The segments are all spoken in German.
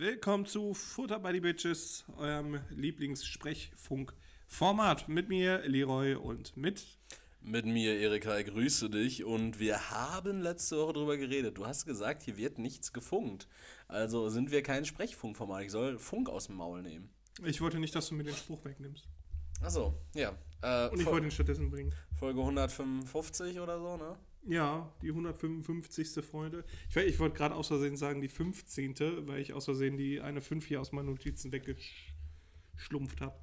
willkommen zu Futter by the Bitches, eurem Lieblingssprechfunk-Format. Mit mir, Leroy, und mit. Mit mir, Erika, ich grüße dich. Und wir haben letzte Woche drüber geredet. Du hast gesagt, hier wird nichts gefunkt. Also sind wir kein Sprechfunkformat. Ich soll Funk aus dem Maul nehmen. Ich wollte nicht, dass du mir den Spruch wegnimmst. Achso, ja. Äh, und ich wollte ihn stattdessen bringen. Folge 155 oder so, ne? Ja, die 155. Freunde. Ich, ich wollte gerade aus Versehen sagen, die 15., weil ich aus Versehen die eine 5 hier aus meinen Notizen weggeschlumpft habe.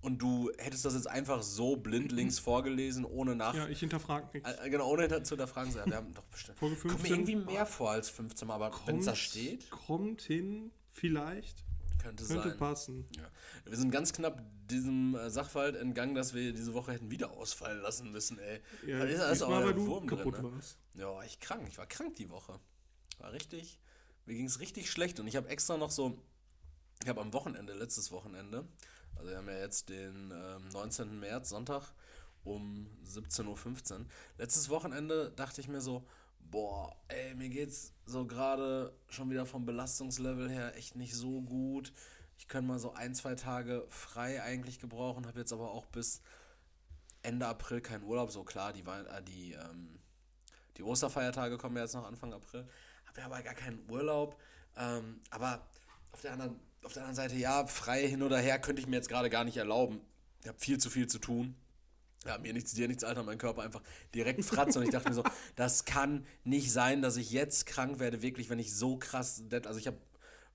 Und du hättest das jetzt einfach so blindlings vorgelesen, ohne nach. Ja, ich hinterfrage nichts. Äh, genau, ohne zu hinterfragen. wir haben doch bestimmt. Folge 15. Kommt mir irgendwie mehr vor als 15, aber wenn es da steht. Kommt hin, vielleicht. Könnte, Könnte sein. passen. Ja. Wir sind ganz knapp diesem äh, Sachverhalt entgangen, dass wir diese Woche hätten wieder ausfallen lassen müssen, ey. Ja, das ist alles auch weil du Wurm kaputt drin, ne? warst. Ja, ich krank. Ich war krank die Woche. War richtig. Mir ging es richtig schlecht und ich habe extra noch so. Ich habe am Wochenende, letztes Wochenende, also wir haben ja jetzt den ähm, 19. März, Sonntag um 17.15 Uhr. Letztes Wochenende dachte ich mir so, boah, ey, mir geht's so gerade schon wieder vom Belastungslevel her echt nicht so gut. Ich könnte mal so ein, zwei Tage frei eigentlich gebrauchen, habe jetzt aber auch bis Ende April keinen Urlaub. So klar, die, äh, die, ähm, die Osterfeiertage kommen ja jetzt noch Anfang April. Habe ja aber gar keinen Urlaub. Ähm, aber auf der, anderen, auf der anderen Seite, ja, frei hin oder her könnte ich mir jetzt gerade gar nicht erlauben. Ich habe viel zu viel zu tun. Ja, mir nichts, dir nichts, Alter, mein Körper einfach direkt fratzt und ich dachte mir so, das kann nicht sein, dass ich jetzt krank werde, wirklich, wenn ich so krass, also ich habe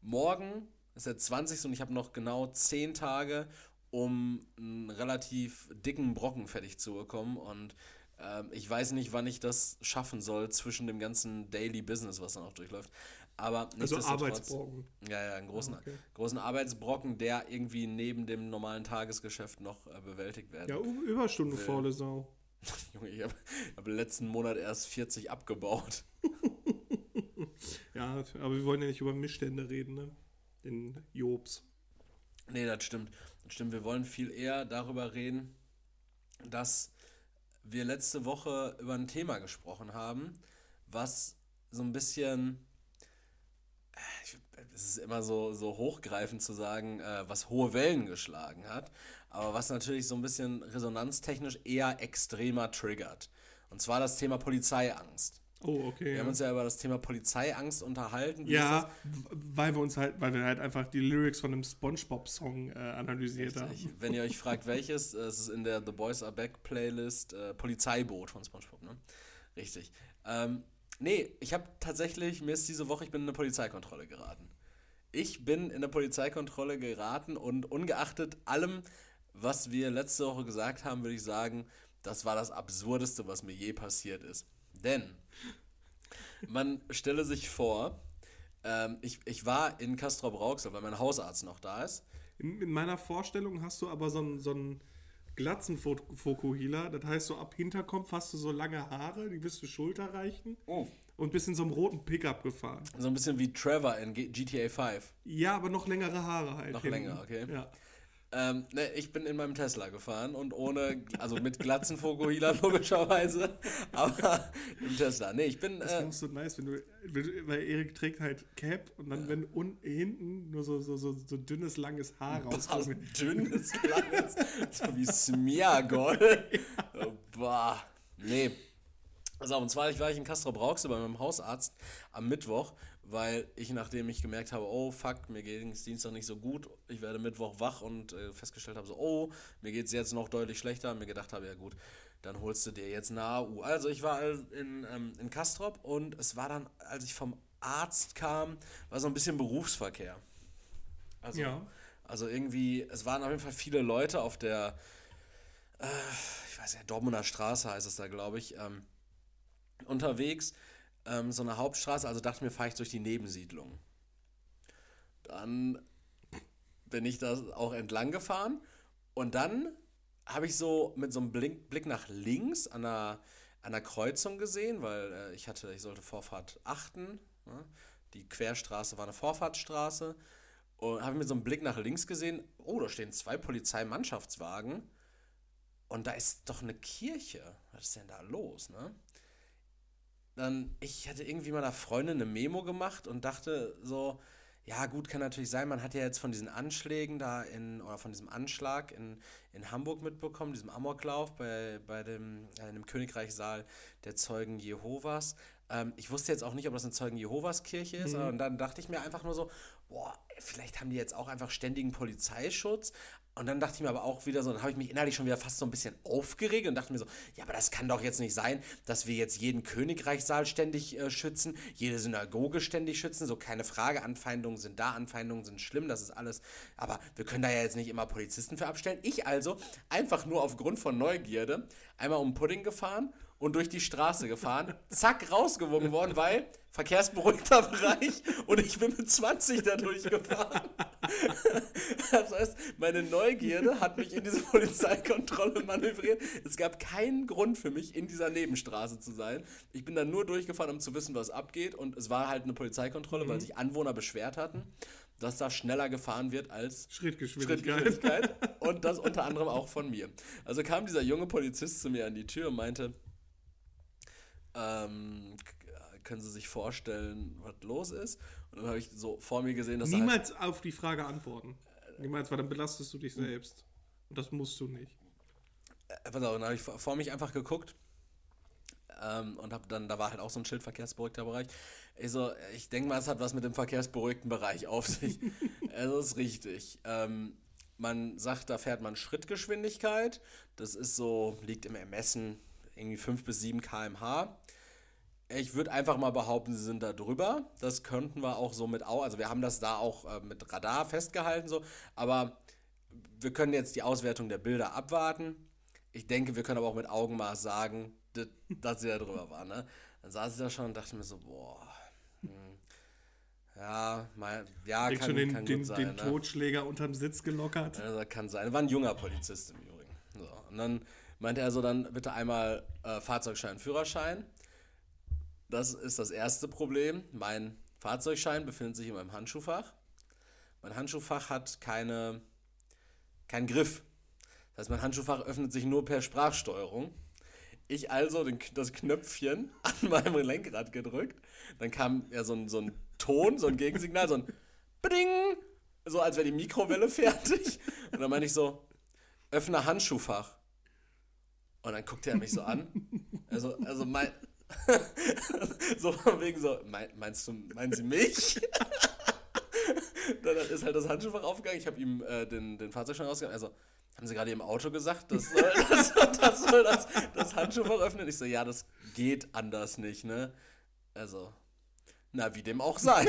morgen, ist der 20. und ich habe noch genau 10 Tage, um einen relativ dicken Brocken fertig zu bekommen und ähm, ich weiß nicht, wann ich das schaffen soll zwischen dem ganzen Daily Business, was dann auch durchläuft. Aber also Arbeitsbrocken. Ja, ja, einen großen, okay. großen Arbeitsbrocken, der irgendwie neben dem normalen Tagesgeschäft noch äh, bewältigt werden Ja, Überstunden will. faule Sau. Junge, ich habe hab letzten Monat erst 40 abgebaut. ja, aber wir wollen ja nicht über Missstände reden, ne? Den Jobs. Nee, das stimmt. Das stimmt. Wir wollen viel eher darüber reden, dass wir letzte Woche über ein Thema gesprochen haben, was so ein bisschen es ist immer so, so hochgreifend zu sagen, äh, was hohe Wellen geschlagen hat, aber was natürlich so ein bisschen resonanztechnisch eher extremer triggert. Und zwar das Thema Polizeiangst. Oh, okay. Wir ja. haben uns ja über das Thema Polizeiangst unterhalten. Wie ja, weil wir uns halt, weil wir halt einfach die Lyrics von einem SpongeBob-Song äh, analysiert Richtig. haben. Wenn ihr euch fragt, welches, äh, es ist in der The Boys Are Back Playlist äh, Polizeiboot von SpongeBob, ne? Richtig. Ähm, nee, ich habe tatsächlich, mir ist diese Woche, ich bin in eine Polizeikontrolle geraten. Ich bin in der Polizeikontrolle geraten und ungeachtet allem, was wir letzte Woche gesagt haben, würde ich sagen, das war das Absurdeste, was mir je passiert ist. Denn man stelle sich vor, ähm, ich, ich war in Castrop-Rauxel, weil mein Hausarzt noch da ist. In, in, meiner Vorstellung hast du aber so einen so Glatzenfokuhila. Das heißt, so ab Hinterkopf hast du so lange Haare, die bis zur Schulter reichen. Oh und bist in so einem roten Pickup gefahren. So ein bisschen wie Trevor in GTA 5. Ja, aber noch längere Haare halt. Noch hinten. länger, okay. Ja. Ähm, ne, ich bin in meinem Tesla gefahren und ohne, also mit glatzen Fokuhila logischerweise, aber im Tesla. Ne, ich bin. Das äh, so nice, wenn du, weil Erik trägt halt Cap und dann, wenn un, hinten nur so, so, so, so dünnes, langes Haar rauskommt. Dünnes, langes, so wie Smiagol. ja. oh, boah. Nee, also, und zwar ich war ich in Castro Brauxel bei meinem Hausarzt am Mittwoch, weil ich, nachdem ich gemerkt habe, oh fuck, mir geht es Dienstag nicht so gut, ich werde Mittwoch wach und äh, festgestellt habe, so, oh, mir geht es jetzt noch deutlich schlechter, mir gedacht habe, ja gut, dann holst du dir jetzt eine AU. Also ich war in, ähm, in Kastrop und es war dann, als ich vom Arzt kam, war so ein bisschen Berufsverkehr. Also, ja. also irgendwie, es waren auf jeden Fall viele Leute auf der, äh, ich weiß ja, Dortmunder Straße heißt es da, glaube ich, ähm, unterwegs, ähm, so eine Hauptstraße, also dachte ich mir, fahre ich durch die Nebensiedlung. Dann bin ich da auch entlang gefahren und dann habe ich so mit so einem Blick, Blick nach links an einer, an einer Kreuzung gesehen, weil äh, ich hatte, ich sollte Vorfahrt achten. Ne? Die Querstraße war eine Vorfahrtsstraße. Und habe mit so einem Blick nach links gesehen, oh, da stehen zwei Polizeimannschaftswagen. Und da ist doch eine Kirche. Was ist denn da los, ne? Dann, ich hatte irgendwie meiner Freundin eine Memo gemacht und dachte so, ja, gut, kann natürlich sein. Man hat ja jetzt von diesen Anschlägen da in, oder von diesem Anschlag in, in Hamburg mitbekommen, diesem Amoklauf bei, bei dem, äh, dem Königreichssaal der Zeugen Jehovas. Ähm, ich wusste jetzt auch nicht, ob das eine Zeugen Jehovas Kirche ist, mhm. und dann dachte ich mir einfach nur so, boah, vielleicht haben die jetzt auch einfach ständigen Polizeischutz. Und dann dachte ich mir aber auch wieder so, dann habe ich mich innerlich schon wieder fast so ein bisschen aufgeregt und dachte mir so, ja, aber das kann doch jetzt nicht sein, dass wir jetzt jeden Königreichssaal ständig äh, schützen, jede Synagoge ständig schützen. So keine Frage, Anfeindungen sind da, Anfeindungen sind schlimm, das ist alles. Aber wir können da ja jetzt nicht immer Polizisten für abstellen. Ich also einfach nur aufgrund von Neugierde einmal um Pudding gefahren und durch die Straße gefahren, zack, rausgewogen worden, weil verkehrsberuhigter Bereich und ich bin mit 20 da durchgefahren. Das heißt, meine Neugierde hat mich in diese Polizeikontrolle manövriert. Es gab keinen Grund für mich, in dieser Nebenstraße zu sein. Ich bin da nur durchgefahren, um zu wissen, was abgeht und es war halt eine Polizeikontrolle, mhm. weil sich Anwohner beschwert hatten dass da schneller gefahren wird als Schrittgeschwindigkeit. Schrittgeschwindigkeit. Und das unter anderem auch von mir. Also kam dieser junge Polizist zu mir an die Tür und meinte, ähm, können Sie sich vorstellen, was los ist? Und dann habe ich so vor mir gesehen, dass Niemals halt auf die Frage antworten. Niemals, weil dann belastest du dich selbst. Und das musst du nicht. Äh, pass auf, dann habe ich vor mich einfach geguckt ähm, und habe dann, da war halt auch so ein Schild verkehrsberuhigter Bereich. Ich so, ich denke mal, es hat was mit dem verkehrsberuhigten Bereich auf sich. also ist richtig. Ähm, man sagt, da fährt man Schrittgeschwindigkeit. Das ist so, liegt im Ermessen irgendwie 5 bis 7 km/h. Ich würde einfach mal behaupten, sie sind da drüber. Das könnten wir auch so mit, also wir haben das da auch äh, mit Radar festgehalten, so, aber wir können jetzt die Auswertung der Bilder abwarten. Ich denke, wir können aber auch mit Augenmaß sagen, dass, sie da drüber waren. Ne? Dann saß ich da schon und dachte mir so, boah, hm, ja, mal, ja, kann, schon den, kann den, sein. Den ne? Totschläger unterm Sitz gelockert. Also, kann sein. War ein junger Polizist im Übrigen. So, und dann meinte er so dann bitte einmal äh, Fahrzeugschein, Führerschein. Das ist das erste Problem. Mein Fahrzeugschein befindet sich in meinem Handschuhfach. Mein Handschuhfach hat keine, keinen Griff. Das heißt, mein Handschuhfach öffnet sich nur per Sprachsteuerung. Ich also den, das Knöpfchen an meinem Lenkrad gedrückt. Dann kam ja so ein, so ein Ton, so ein Gegensignal, so ein Beding, so als wäre die Mikrowelle fertig. Und dann meine ich so, öffne Handschuhfach. Und dann guckt er mich so an. Also, also mein. so von wegen so, mein, meinst du, meinen Sie mich? dann ist halt das Handschuhfach aufgegangen. Ich habe ihm äh, den, den Fahrzeugschein rausgegangen. Also, haben Sie gerade im Auto gesagt, das soll das, das, soll das, das Handschuhfach öffnen? Ich so, ja, das geht anders nicht, ne? Also, na, wie dem auch sei.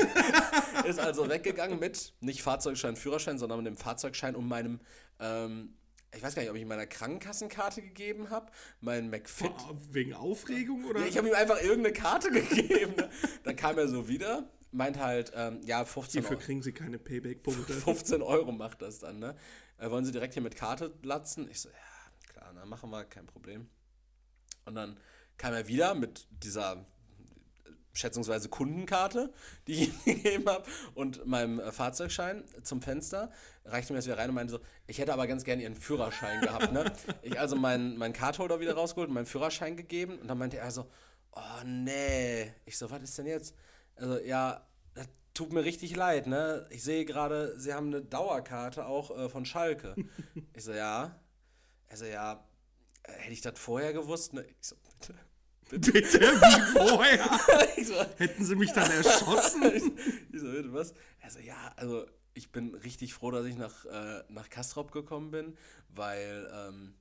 ist also weggegangen mit nicht Fahrzeugschein, Führerschein, sondern mit dem Fahrzeugschein und meinem ähm, ich weiß gar nicht, ob ich ihm meine Krankenkassenkarte gegeben habe, mein McFit. Wegen Aufregung oder? Ja, ich habe ihm einfach irgendeine Karte gegeben. Dann kam er so wieder, meint halt, ähm, ja, 15 Hierfür kriegen sie keine Payback-Punkte. 15 Euro macht das dann, ne? Äh, wollen sie direkt hier mit Karte latzen? Ich so, ja, klar, dann machen wir, kein Problem. Und dann kam er wieder mit dieser schätzungsweise Kundenkarte, die ich ihm gegeben habe, und meinem äh, Fahrzeugschein zum Fenster, reichte mir das wieder rein und meinte so, ich hätte aber ganz gerne ihren Führerschein gehabt. Ne? Ich also meinen mein Cardholder wieder rausgeholt und meinen Führerschein gegeben und dann meinte er so, oh nee. Ich so, was ist denn jetzt? Also, ja, das tut mir richtig leid, ne? Ich sehe gerade, sie haben eine Dauerkarte auch äh, von Schalke. Ich so, ja. Also, ja, äh, hätte ich das vorher gewusst? Ne? Ich so, bitte. Bitte, bitte wie vorher? so, Hätten sie mich dann erschossen? ich so, bitte, was? Also, ja, also ich bin richtig froh, dass ich nach, äh, nach Kastrop gekommen bin, weil ähm,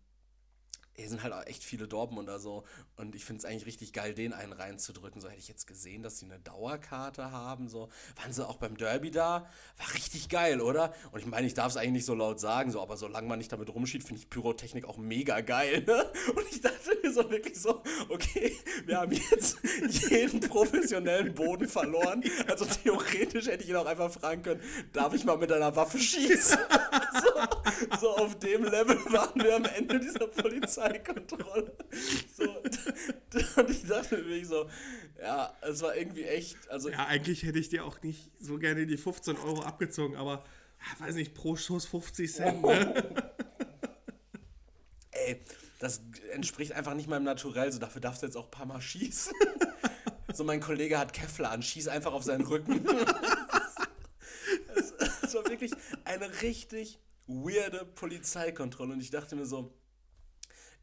hier sind halt auch echt viele Dortmunder so. Und ich finde es eigentlich richtig geil, den einen reinzudrücken. So hätte ich jetzt gesehen, dass sie eine Dauerkarte haben. So waren sie auch beim Derby da. War richtig geil, oder? Und ich meine, ich darf es eigentlich nicht so laut sagen, so, aber solange man nicht damit rumschied, finde ich Pyrotechnik auch mega geil. Ne? Und ich dachte mir so wirklich so, okay, wir haben jetzt jeden professionellen Boden verloren. Also theoretisch hätte ich ihn auch einfach fragen können, darf ich mal mit einer Waffe schießen? auf dem Level waren wir am Ende dieser Polizei. Polizeikontrolle. So, und ich dachte mir so, ja, es war irgendwie echt. Also ja, eigentlich hätte ich dir auch nicht so gerne die 15 Euro abgezogen, aber ja, weiß nicht, pro Schuss 50 Cent. Ne? Ey, das entspricht einfach nicht meinem Naturell. So, dafür darfst du jetzt auch ein paar Mal schießen. so, mein Kollege hat Kevlar an, schieß einfach auf seinen Rücken. Es war wirklich eine richtig weirde Polizeikontrolle. Und ich dachte mir so,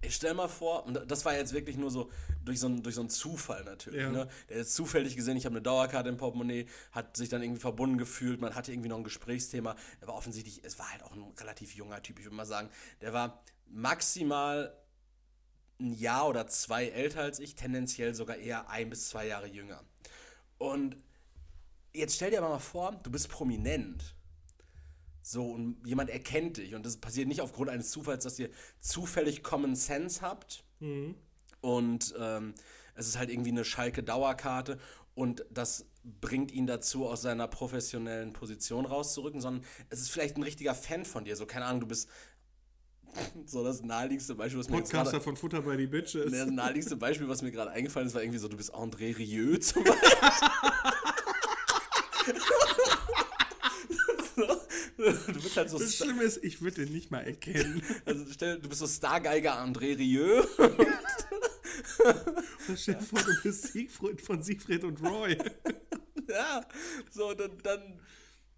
ich stell mal vor, und das war jetzt wirklich nur so durch so einen, durch so einen Zufall natürlich. Ja. Ne? Der jetzt zufällig gesehen, ich habe eine Dauerkarte im Portemonnaie, hat sich dann irgendwie verbunden gefühlt, man hatte irgendwie noch ein Gesprächsthema. Er war offensichtlich, es war halt auch ein relativ junger Typ, ich würde mal sagen. Der war maximal ein Jahr oder zwei älter als ich, tendenziell sogar eher ein bis zwei Jahre jünger. Und jetzt stell dir aber mal vor, du bist prominent. So, und jemand erkennt dich. Und das passiert nicht aufgrund eines Zufalls, dass ihr zufällig Common Sense habt. Und ähm, es ist halt irgendwie eine Schalke-Dauerkarte. Und das bringt ihn dazu, aus seiner professionellen Position rauszurücken, sondern es ist vielleicht ein richtiger Fan von dir. So, keine Ahnung, du bist so das naheliegendste Beispiel, was mir jetzt Podcaster gerade von Futter bei die Bitches. das naheliegendste Beispiel, was mir gerade eingefallen ist, war irgendwie so, du bist André Rieu zum Beispiel. du bist halt so, Das Star, Schlimme ist, ich würde den nicht mal erkennen. also stell, du bist so Stargeiger André Rieu. Stell dir vor, du bist Siegfried von Siegfried und Roy. ja, so, dann, dann,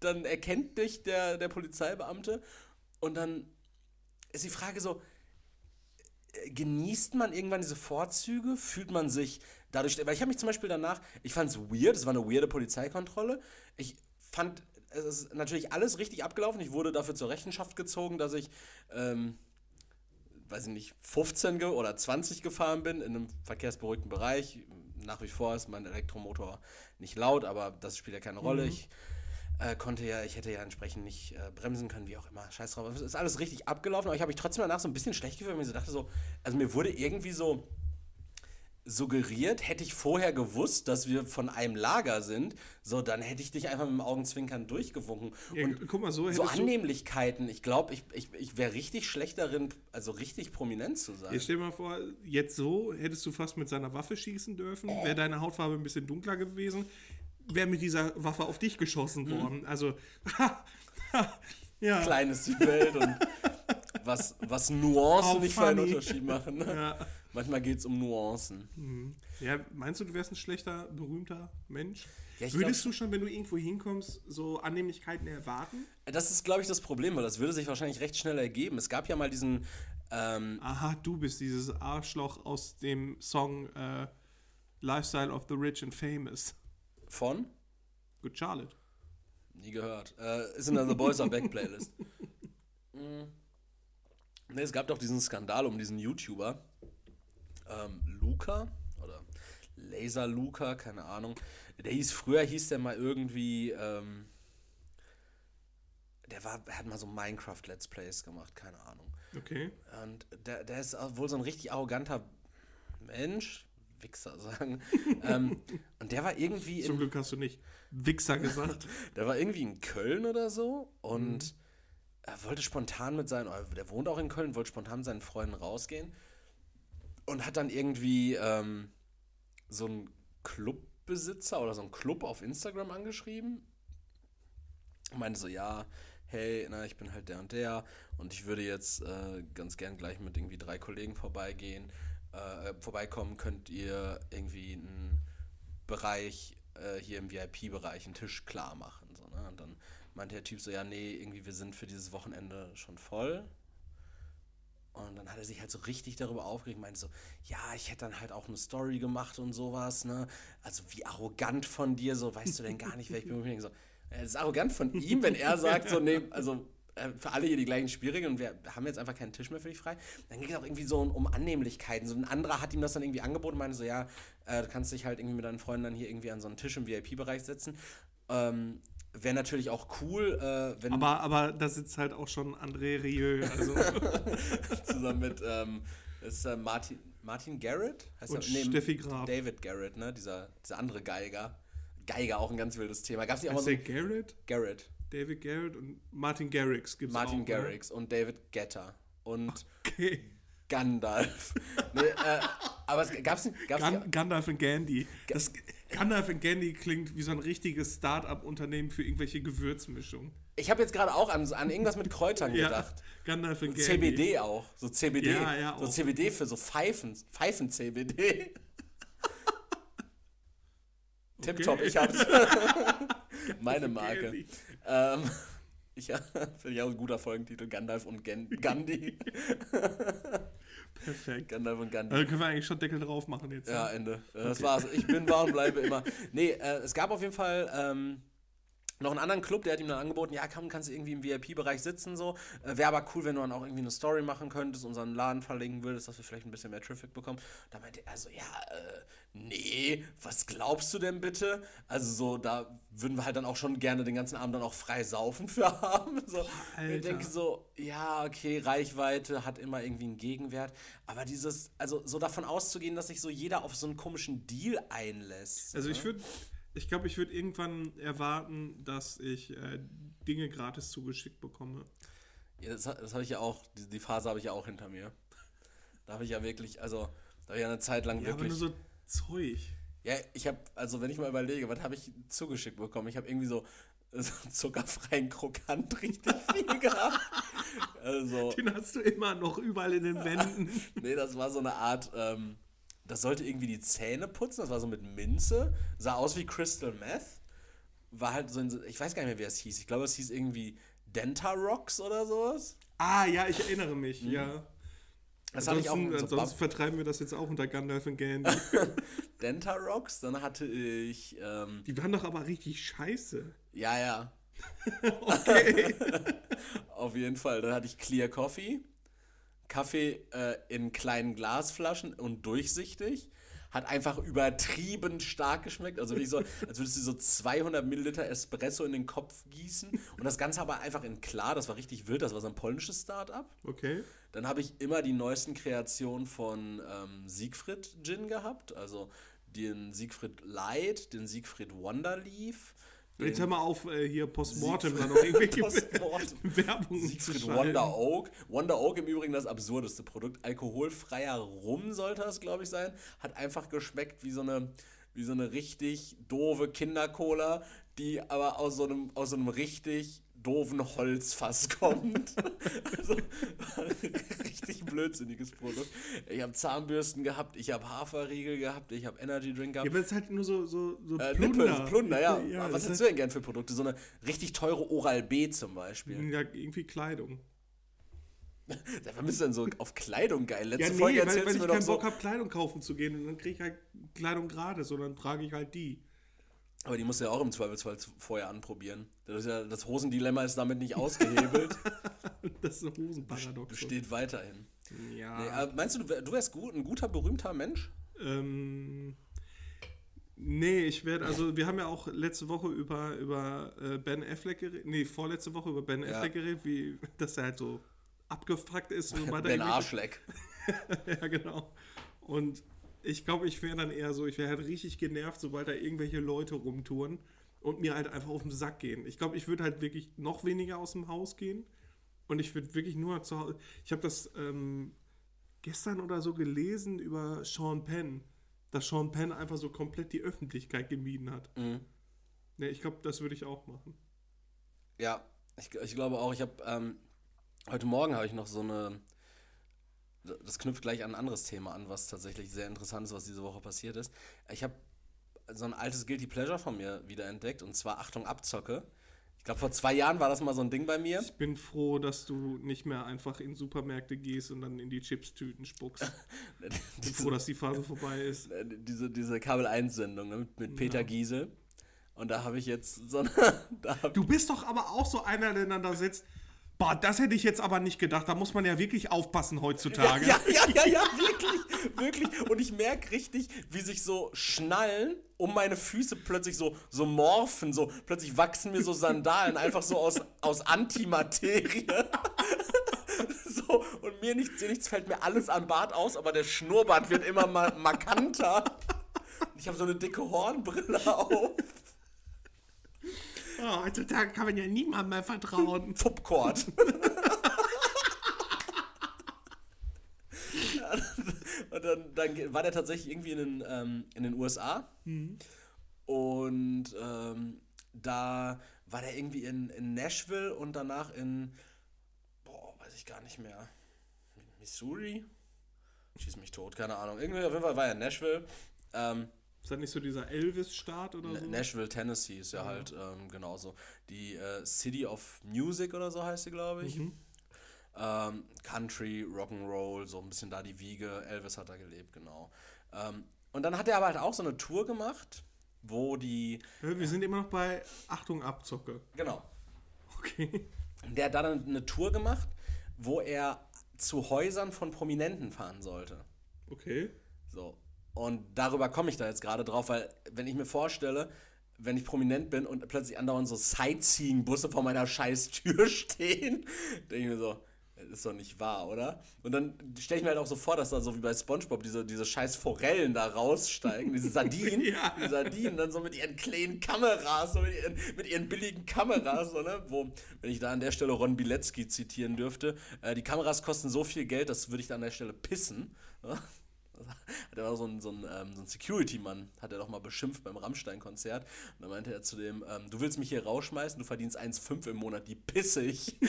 dann erkennt dich der, der Polizeibeamte und dann ist die Frage so, äh, genießt man irgendwann diese Vorzüge? Fühlt man sich dadurch, weil ich habe mich zum Beispiel danach, ich fand es weird, es war eine weirde Polizeikontrolle. Ich fand, es ist natürlich alles richtig abgelaufen. Ich wurde dafür zur Rechenschaft gezogen, dass ich, ähm, weiß ich nicht, 15 ge oder 20 gefahren bin in einem verkehrsberuhigten Bereich. Nach wie vor ist mein Elektromotor nicht laut, aber das spielt ja keine Rolle. Ich äh, konnte ja, ich hätte ja entsprechend nicht äh, bremsen können, wie auch immer. Scheiß drauf. Es ist alles richtig abgelaufen, aber ich habe mich trotzdem danach so ein bisschen schlecht gefühlt, weil ich mir so dachte so, also mir wurde irgendwie so suggeriert, hätte ich vorher gewusst, dass wir von einem Lager sind, so dann hätte ich dich einfach mit dem Augenzwinkern durchgewunken. Ja, Und guck mal, so so. Annehmlichkeiten, ich glaube, ich, ich, ich wäre richtig schlecht darin, also richtig prominent zu sein. Jetzt stell dir mal vor, jetzt so hättest du fast mit seiner Waffe schießen dürfen, wäre deine Hautfarbe ein bisschen dunkler gewesen, wäre mit dieser Waffe auf dich geschossen worden. Also, ja. Klein ist die Welt und was, was Nuancen nicht für einen. Unterschied machen. Ne? Ja. Manchmal geht es um Nuancen. ja, meinst du, du wärst ein schlechter, berühmter Mensch? Ja, Würdest glaub- du schon, wenn du irgendwo hinkommst, so Annehmlichkeiten erwarten? Das ist, glaube ich, das Problem, weil das würde sich wahrscheinlich recht schnell ergeben. Es gab ja mal diesen, ähm, Aha, du bist dieses Arschloch aus dem Song äh, Lifestyle of the Rich and Famous. von, Good Charlotte. nie gehört, äh, ist in der The Boys Are Back Playlist. Mm. Nee, es gab doch diesen Skandal um diesen YouTuber, ähm, Luca oder Laser Luca, keine Ahnung. Der hieß, früher hieß der mal irgendwie, ähm, der war, hat mal so Minecraft Let's Plays gemacht, keine Ahnung. Okay. Und der, der ist wohl so ein richtig arroganter Mensch, Wichser sagen. ähm, und der war irgendwie Zum in, Glück hast du nicht Wichser gesagt. der war irgendwie in Köln oder so und er wollte spontan mit seinen, der wohnt auch in Köln, wollte spontan mit seinen Freunden rausgehen und hat dann irgendwie ähm, so einen Clubbesitzer oder so einen Club auf Instagram angeschrieben meinte so, ja, hey, na, ich bin halt der und der und ich würde jetzt äh, ganz gern gleich mit irgendwie drei Kollegen vorbeigehen, äh, vorbeikommen, könnt ihr irgendwie einen Bereich äh, hier im VIP-Bereich einen Tisch klar machen. So, ne? Und dann meinte der Typ so, ja, nee, irgendwie wir sind für dieses Wochenende schon voll. Und dann hat er sich halt so richtig darüber aufgeregt, meinte so, ja, ich hätte dann halt auch eine Story gemacht und sowas, ne? Also wie arrogant von dir, so, weißt du denn gar nicht, wer ich bin? Und ich so, es ist arrogant von ihm, wenn er sagt, so, nee, also äh, für alle hier die gleichen Spielregeln und wir haben jetzt einfach keinen Tisch mehr für dich frei. Dann ging es auch irgendwie so um Annehmlichkeiten. So ein anderer hat ihm das dann irgendwie angeboten, meinte so, ja, äh, du kannst dich halt irgendwie mit deinen Freunden dann hier irgendwie an so einen Tisch im VIP-Bereich setzen. Ähm, Wäre natürlich auch cool, äh, wenn Aber, aber da sitzt halt auch schon André Rieu. Also, zusammen mit ähm, ist, äh, Martin, Martin Garrett? Heißt Und er? Steffi Graf. David Garrett, ne? Dieser, dieser andere Geiger. Geiger, auch ein ganz wildes Thema. Gab es nicht auch mal so Garrett, Garrett? David Garrett und Martin Garrix gibt es Martin auch. ne? Garrix und David Getter und Okay. Gandalf. nee, äh, aber es gab's. Gab's Gan Gandalf und Gandy. Das, Gandalf und Gandy klingt wie so ein richtiges Start-up-Unternehmen für irgendwelche Gewürzmischungen. ich habe jetzt gerade auch an, an irgendwas mit Kräutern Ja, gedacht. Gandalf und Gandy. CBD auch. So CBD. Ja, ja, so auch. CBD für so Pfeifen. Pfeifen-CBD. Tipptopp, ich hab's. Meine Marke. Ähm, Ich finde ich auch ein guter Folgentitel, Gandalf und Gen Gandhi. Perfekt. Gandalf und Gandhi. Also können wir eigentlich schon Deckel drauf machen jetzt. Ja, ne? Ende. Äh, Das war's. Ich bin wahr und bleibe immer. Nee, äh, es gab auf jeden Fall ähm, noch einen anderen Club, der hat ihm dann angeboten, ja, komm, kannst du irgendwie im VIP-Bereich sitzen, so. Äh, Wäre aber cool, wenn du dann auch irgendwie eine Story machen könntest, unseren Laden verlegen würdest, dass wir vielleicht ein bisschen mehr Traffic bekommen. Da meinte er so, ja, äh, nee, was glaubst du denn bitte? Also so, da würden wir halt dann auch schon gerne den ganzen Abend dann auch frei saufen für haben. So. Ich denke so, ja, okay, Reichweite hat immer irgendwie einen Gegenwert. Aber dieses, also so davon auszugehen, dass sich so jeder auf so einen komischen Deal einlässt. Also ne? ich würde, ich glaube, ich würde irgendwann erwarten, dass ich äh, Dinge gratis zugeschickt bekomme. Ja, das das habe ich ja auch, die, die Phase habe ich ja auch hinter mir. Da habe ich ja wirklich, also, da habe ich ja eine Zeit lang Ja, aber wirklich. nur so Zeug. Ja, ich habe, also wenn ich mal überlege, was habe ich zugeschickt bekommen? Ich habe irgendwie so, so zuckerfreien Krokant richtig viel gehabt. Also, Den hast du immer noch überall in den Wänden. nee, das war so eine Art, ähm, das sollte irgendwie die Zähne putzen, das war so mit Minze, sah aus wie Crystal Meth. War halt so, ein, ich weiß gar nicht mehr, wie es hieß. Ich glaube, es hieß irgendwie Dentarox oder sowas. ah, ja, ich erinnere mich, Mhm. ja. Das hatte ich auch Ansonsten, so ansonsten vertreiben wir das jetzt auch unter Gandalf und Gandhi. Dentarox, dann hatte ich, ähm, Die waren doch aber richtig scheiße. ja, ja, Okay. auf jeden Fall. Dann hatte ich Clear Coffee, Kaffee äh, in kleinen Glasflaschen und durchsichtig. Hat einfach übertrieben stark geschmeckt. Also wirklich so, als würdest du so 200 Milliliter Espresso in den Kopf gießen. Und das Ganze aber einfach in klar. Das war richtig wild. Das war so ein polnisches Start-up. okay. Dann habe ich immer die neuesten Kreationen von ähm, Siegfried Gin gehabt. Also den Siegfried Light, den Siegfried Wonderleaf. Jetzt hör mal auf, äh, hier Postmortem da noch irgendwelche Postmortem. Werbung Siegfried. Wonder Oak. Wonder Oak im Übrigen das absurdeste Produkt. Alkoholfreier Rum sollte das, glaube ich, sein. Hat einfach geschmeckt wie so eine, wie so eine richtig doofe Kindercola, die aber aus so einem, aus so einem richtig doofen Holzfass kommt. also, richtig blödsinniges Produkt. Ich habe Zahnbürsten gehabt, ich habe Haferriegel gehabt, ich habe Energy Drink gehabt. Ja, aber es ist halt nur so, so, so Äh, Plunder. Nippel, Plunder, ja. ja Was hättest ist du denn gern für Produkte? So eine richtig teure Oral-B zum Beispiel. halt, ja, irgendwie Kleidung. Was bist du denn so auf Kleidung geil? Letzte Ja, nee, Folge weil, erzählst weil du ich mir doch keinen so. Bock habe, Kleidung kaufen zu gehen und dann kriege ich halt Kleidung gratis und dann trage ich halt die. Aber die musst du ja auch im Zweifelsfall vorher anprobieren. Das, ja, das Hosendilemma ist damit nicht ausgehebelt. Das ist ein Hosenparadox. Besteht weiterhin. Ja. Nee, meinst du, du wär- du wärst gut, ein guter, berühmter Mensch? Ähm, nee, ich werde, also wir haben ja auch letzte Woche über, über äh, Ben Affleck geredet, nee, vorletzte Woche über Ben Ja. Affleck geredet, wie, dass er halt so abgefuckt ist. Und Ben Arschleck. ja, genau. Und ich glaube, ich wäre dann eher so, ich wäre halt richtig genervt, sobald da irgendwelche Leute rumtouren und mir halt einfach auf den Sack gehen. Ich glaube, ich würde halt wirklich noch weniger aus dem Haus gehen und ich würde wirklich nur zu Hause. Ich habe das ähm, gestern oder so gelesen über Sean Penn, dass Sean Penn einfach so komplett die Öffentlichkeit gemieden hat. Mhm. Ne, ich glaube, das würde ich auch machen. Ja, ich, ich glaube auch, ich habe ähm, heute Morgen habe ich noch so eine. Das knüpft gleich an ein anderes Thema an, was tatsächlich sehr interessant ist, was diese Woche passiert ist. Ich habe so ein altes Guilty Pleasure von mir wiederentdeckt und zwar Achtung Abzocke. Ich glaube, vor zwei Jahren war das mal so ein Ding bei mir. Ich bin froh, dass du nicht mehr einfach in Supermärkte gehst und dann in die Chipstüten spuckst. bin froh, dass die Phase vorbei ist. Äh, diese, diese Kabel 1-Sendung ne, mit, mit Peter Ja. Giesel. Und da habe ich jetzt so eine. Du bist doch aber auch so einer, der dann da sitzt. Boah, das hätte ich jetzt aber nicht gedacht. Da muss man ja wirklich aufpassen heutzutage. ja, ja, ja, ja, wirklich, wirklich. Und ich merke richtig, wie sich so Schnallen um meine Füße plötzlich so, so morphen. So, plötzlich wachsen mir so Sandalen einfach so aus, aus Antimaterie. so, und mir nichts, dir nichts fällt mir alles an Bart aus, aber der Schnurrbart wird immer ma markanter. Ich habe so eine dicke Hornbrille auf. Oh, heutzutage kann man ja niemandem mehr vertrauen. Fupcord. und dann, dann war der tatsächlich irgendwie in den, ähm, in den USA. Und ähm, da war der irgendwie in, in Nashville und danach in, boah, weiß ich gar nicht mehr, Missouri? Schieß mich tot, keine Ahnung. Irgendwie auf jeden Fall war er in Nashville. Ähm, Ist das nicht so dieser Elvis-Staat oder so? Nashville, Tennessee ist ja, halt ähm, genauso. Die äh, City of Music oder so heißt sie, glaube ich. Ähm, Country, Rock'n'Roll, so ein bisschen da die Wiege. Elvis hat da gelebt, genau. Ähm, und dann hat er aber halt auch so eine Tour gemacht, wo die. Ja, Wir sind immer noch bei Achtung, Abzocke. Genau. Okay. Der hat dann eine Tour gemacht, wo er zu Häusern von Prominenten fahren sollte. Okay. So. Und darüber komme ich da jetzt gerade drauf, weil wenn ich mir vorstelle, wenn ich prominent bin und plötzlich andauernd so Sightseeing-Busse vor meiner scheiß Tür stehen, denke ich mir so, das ist doch nicht wahr, oder? Und dann stelle ich mir halt auch so vor, dass da so wie bei Spongebob diese, diese scheiß Forellen da raussteigen, diese Sardinen, Ja. die Sardinen dann so mit ihren kleinen Kameras, so mit ihren, mit ihren billigen Kameras, so, ne? Wo, wenn ich da an der Stelle Ron Bilecki zitieren dürfte, äh, die Kameras kosten so viel Geld, das würde ich da an der Stelle pissen. Ne? Hat er auch so ein, so ein, ähm, so ein Security-Mann, hat er doch mal beschimpft beim Rammstein-Konzert. Und dann meinte er zu dem, ähm, du willst mich hier rausschmeißen, du verdienst 1,5 im Monat, die pisse ich.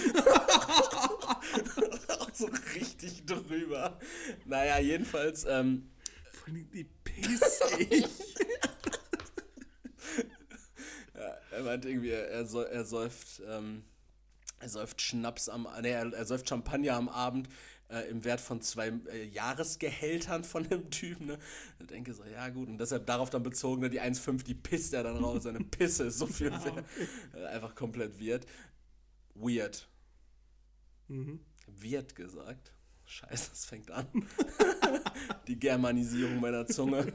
auch so richtig drüber. Naja, jedenfalls, ähm, Vor allem die pissig. ja, er meinte irgendwie, er, er, er säuft, ähm, er säuft Schnaps am, nee, er, er säuft Champagner am Abend äh, im Wert von zwei äh, Jahresgehältern von dem Typen, ne? Ich denke so, ja gut, und deshalb darauf dann bezogen, ne, die 1,5, die pisst er dann raus, seine Pisse ist so viel wert. Äh, Einfach komplett weird. Weird. mhm. Wird gesagt. Scheiße, das fängt an. Die Germanisierung meiner Zunge.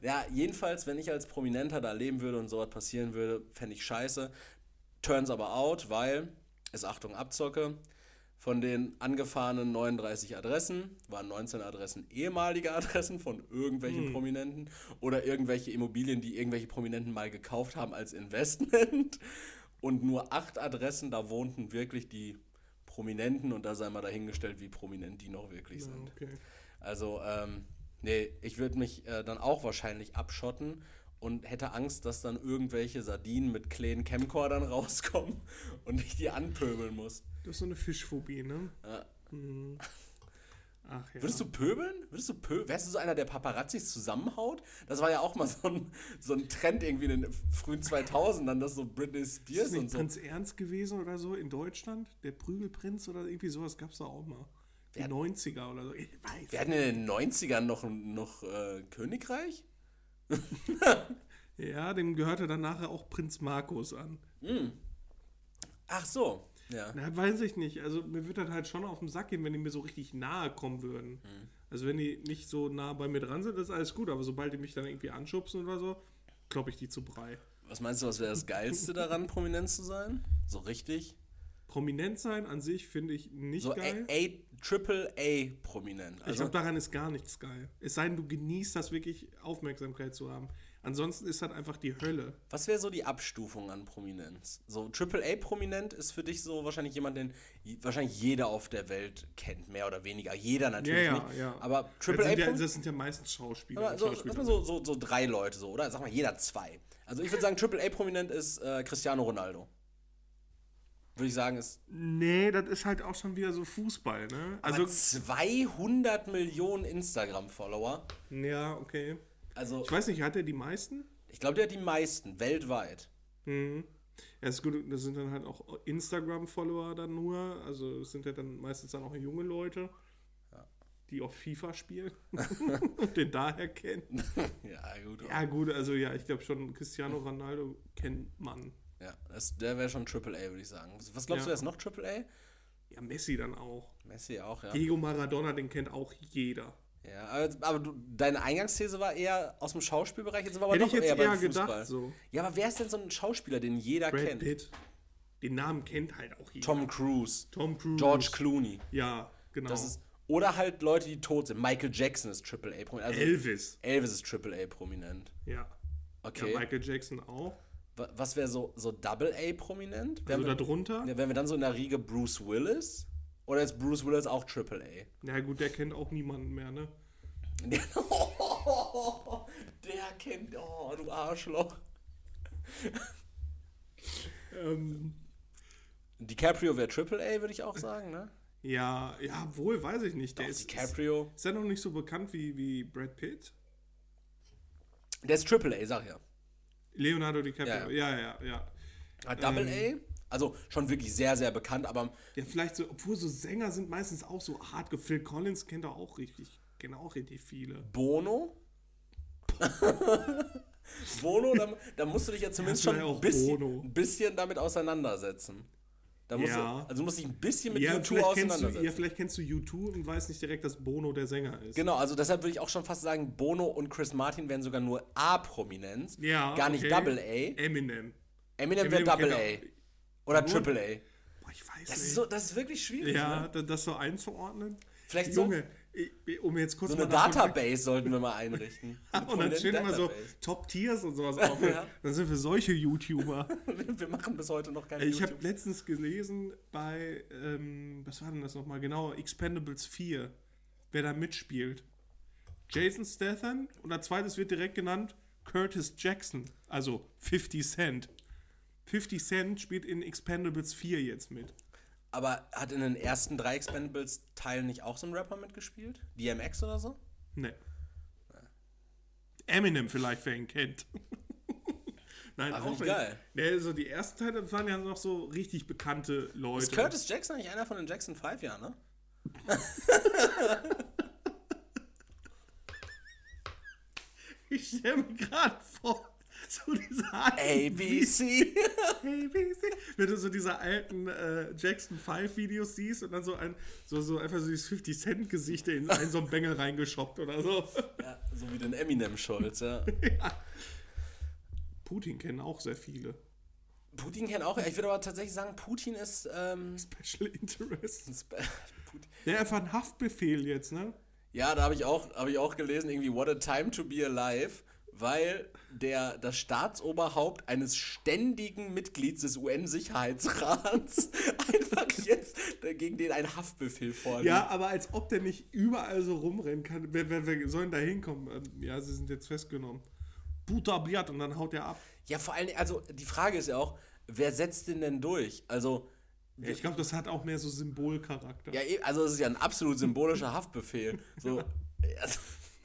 Ja, jedenfalls, wenn ich als Prominenter da leben würde und sowas passieren würde, fände ich scheiße. Turns aber out, weil, ist Achtung, Abzocke, von den angefahrenen 39 Adressen waren 19 Adressen ehemalige Adressen von irgendwelchen Prominenten oder irgendwelche Immobilien, die irgendwelche Prominenten mal gekauft haben als Investment. Und nur acht Adressen, da wohnten wirklich die Prominenten und da sei mal dahingestellt, wie prominent die noch wirklich Ja, sind. okay. Also, ähm, nee, ich würde mich äh, dann auch wahrscheinlich abschotten und hätte Angst, dass dann irgendwelche Sardinen mit kleinen Camcordern rauskommen und ich die anpöbeln muss. Das ist so eine Fischphobie, ne? Ja. Mhm. Ach ja. Würdest du pöbeln? Würdest du pö Wärst du so einer, der Paparazzis zusammenhaut? Das war ja auch mal so ein, so ein Trend irgendwie in den frühen 2000ern, dass so Britney ist Spears das nicht und so. Prinz Ernst gewesen oder so in Deutschland? Der Prügelprinz oder irgendwie sowas gab es da auch mal. Die Wer- 90er oder so. Ich weiß. Wir hatten in den 90ern noch, noch äh, Königreich? Ja, dem gehörte dann nachher auch Prinz Markus an. Ach so, ja. Na, weiß ich nicht. Also mir wird dann halt schon auf den Sack gehen, wenn die mir so richtig nahe kommen würden. Mhm. Also wenn die nicht so nah bei mir dran sind, ist alles gut. Aber sobald die mich dann irgendwie anschubsen oder so, klopp ich die zu Brei. Was meinst du, was wäre das Geilste daran, prominent zu sein? So richtig? Prominent sein an sich finde ich nicht So geil. A, Triple A prominent. ich Also, glaube, daran ist gar nichts geil. Es sei denn, du genießt das wirklich, Aufmerksamkeit zu haben. Ansonsten ist das einfach die Hölle. was wäre so die Abstufung an Prominenz? So Triple A prominent ist für dich so wahrscheinlich jemand, den wahrscheinlich jeder auf der Welt kennt, mehr oder weniger. Jeder natürlich Ja, ja, nicht. ja. Aber Das Triple A sind, ja, das sind ja meistens Schauspieler. So, Schauspieler. so, so, so drei Leute so, oder? Sag mal, jeder zwei. Also ich würde sagen, Triple A prominent ist äh, Cristiano Ronaldo. Würde ich sagen, ist Nee, das ist halt auch schon wieder so Fußball, ne? also Also, 200 Millionen Instagram-Follower. ja, okay. Also Ich weiß nicht, hat er die meisten? ich glaube, der hat die meisten weltweit. Mhm. Ja, ist gut, das sind dann halt auch Instagram-Follower dann nur. Also es sind ja dann meistens dann auch junge Leute, die auch FIFA spielen und den daher kennen. Ja, gut. Ja, gut, also ja, ich glaube schon, Cristiano Ronaldo kennt man. Ja, das, der wäre schon Triple A, würde ich sagen. Was glaubst Ja. du, wer ist noch Triple A? Ja, Messi dann auch. Messi auch, ja. Diego Maradona, den kennt auch jeder. ja aber aber du, deine Eingangsthese war eher aus dem Schauspielbereich, jetzt wir aber Hätte doch ich jetzt eher eher beim Fußball. gedacht, so. Ja, aber wer ist denn so ein Schauspieler, den jeder Brad kennt? Pitt. Den Namen kennt halt auch jeder. Tom Cruise, Tom Cruise. George Clooney. Ja, genau. Das ist, oder halt Leute, die tot sind. Michael Jackson ist Triple A prominent. Also Elvis. Elvis ist Triple A prominent. Ja. Okay. ja. Michael Jackson auch. Wa- Was wäre so, so Double A prominent? Wären Also wir, darunter. ja, wären wir dann so in der Riege Bruce Willis? Oder ist Bruce Willis auch Triple A? Ja gut, der kennt auch niemanden mehr, ne? Der, der kennt. Oh, du Arschloch. Ähm, DiCaprio wäre Triple A, würde ich auch sagen, ne? ja, ja, wohl, weiß ich nicht. Der Doch, ist, ist, DiCaprio. ist er noch nicht so bekannt wie, wie Brad Pitt? Der ist Triple A, sag ich ja. Leonardo DiCaprio. Ja, Ja, ja, ja. ja. Ah, Double Ähm. A, also schon wirklich sehr, sehr bekannt, aber Ja, vielleicht so, obwohl so Sänger sind meistens auch so hart. Phil Collins kennt er auch richtig, kennen auch richtig viele. Bono? Bono, da, da musst du dich ja zumindest schon ein bisschen, bisschen damit auseinandersetzen. Da musst Ja. also du musst dich ein bisschen mit Ja, U2 vielleicht kennst, du, auseinandersetzen. ja, vielleicht kennst du U2 und weißt nicht direkt, dass Bono der Sänger ist. Genau, also deshalb würde ich auch schon fast sagen, Bono und Chris Martin wären sogar nur A-Prominenz. Ja, gar nicht okay. Double A. Eminem. Eminem wäre Double A. Oder Nur- Triple A. Boah, ich weiß Das nicht. ist, so, das ist wirklich schwierig. ja, Ne? da- das so einzuordnen. Vielleicht Junge, ich, um jetzt kurz So eine Database sollten wir mal einrichten. So Und dann stehen immer so. Top-Tiers und sowas auf. Ja. Dann sind wir solche YouTuber. Wir machen bis heute noch keine Ich habe letztens gelesen bei, ähm, was war denn das nochmal genau? Expendables 4, wer da mitspielt. Jason Statham und als zweites wird direkt genannt Curtis Jackson, also 50 Cent. 50 Cent spielt in Expendables 4 jetzt mit. Aber hat in den ersten drei Expendables-Teilen nicht auch so ein Rapper mitgespielt? DMX oder so? Ne. Eminem vielleicht, wer ihn kennt. Nein, Ah, auch nicht. geil. Nee, also die ersten Teile waren ja noch so richtig bekannte Leute. Ist Curtis Jackson eigentlich einer von den Jackson 5, ja, ne? Ich stelle mir gerade vor, so diese alten ABC. ABC. Wenn du so diese alten äh, Jackson 5 Videos siehst und dann so ein, so, so einfach so dieses 50 Cent Gesicht in einen so einen Bengel reingeschoppt oder so. ja, so wie den Eminem-Schulz, ja. Putin kennen auch sehr viele. Putin kennt auch, ich würde aber tatsächlich sagen, Putin ist, ähm, Special Interest. Spe- Putin. Der einfach einen Haftbefehl jetzt, ne? Ja, da habe ich, auch- hab ich auch gelesen, irgendwie What a Time to be Alive, weil der, das Staatsoberhaupt eines ständigen Mitglieds des UN-Sicherheitsrats einfach jetzt gegen den ein Haftbefehl vorliegt. Ja, aber als ob der nicht überall so rumrennen kann. Wer, wer, wer sollen da hinkommen? Ähm, Ja, sie sind jetzt festgenommen. Butabiat und dann haut er ab. Ja, vor allem, also die Frage ist ja auch, wer setzt den denn durch? Also, Ja, ich glaube, das hat auch mehr so Symbolcharakter. ja, eh- also es ist ja ein absolut symbolischer Haftbefehl. So, also,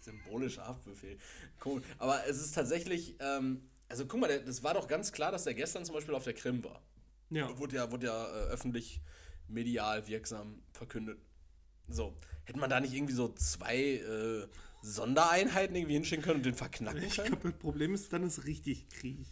symbolischer Haftbefehl. Cool. Aber es ist tatsächlich, ähm, also guck mal, das war doch ganz klar, dass der gestern zum Beispiel auf der Krim war. Ja. Wurde ja, wurde ja äh, öffentlich medial wirksam verkündet. So, hätte man da nicht irgendwie so zwei äh, Sondereinheiten irgendwie hinschicken können und den verknacken Ich können? glaube, das Problem ist, dann ist richtig Krieg.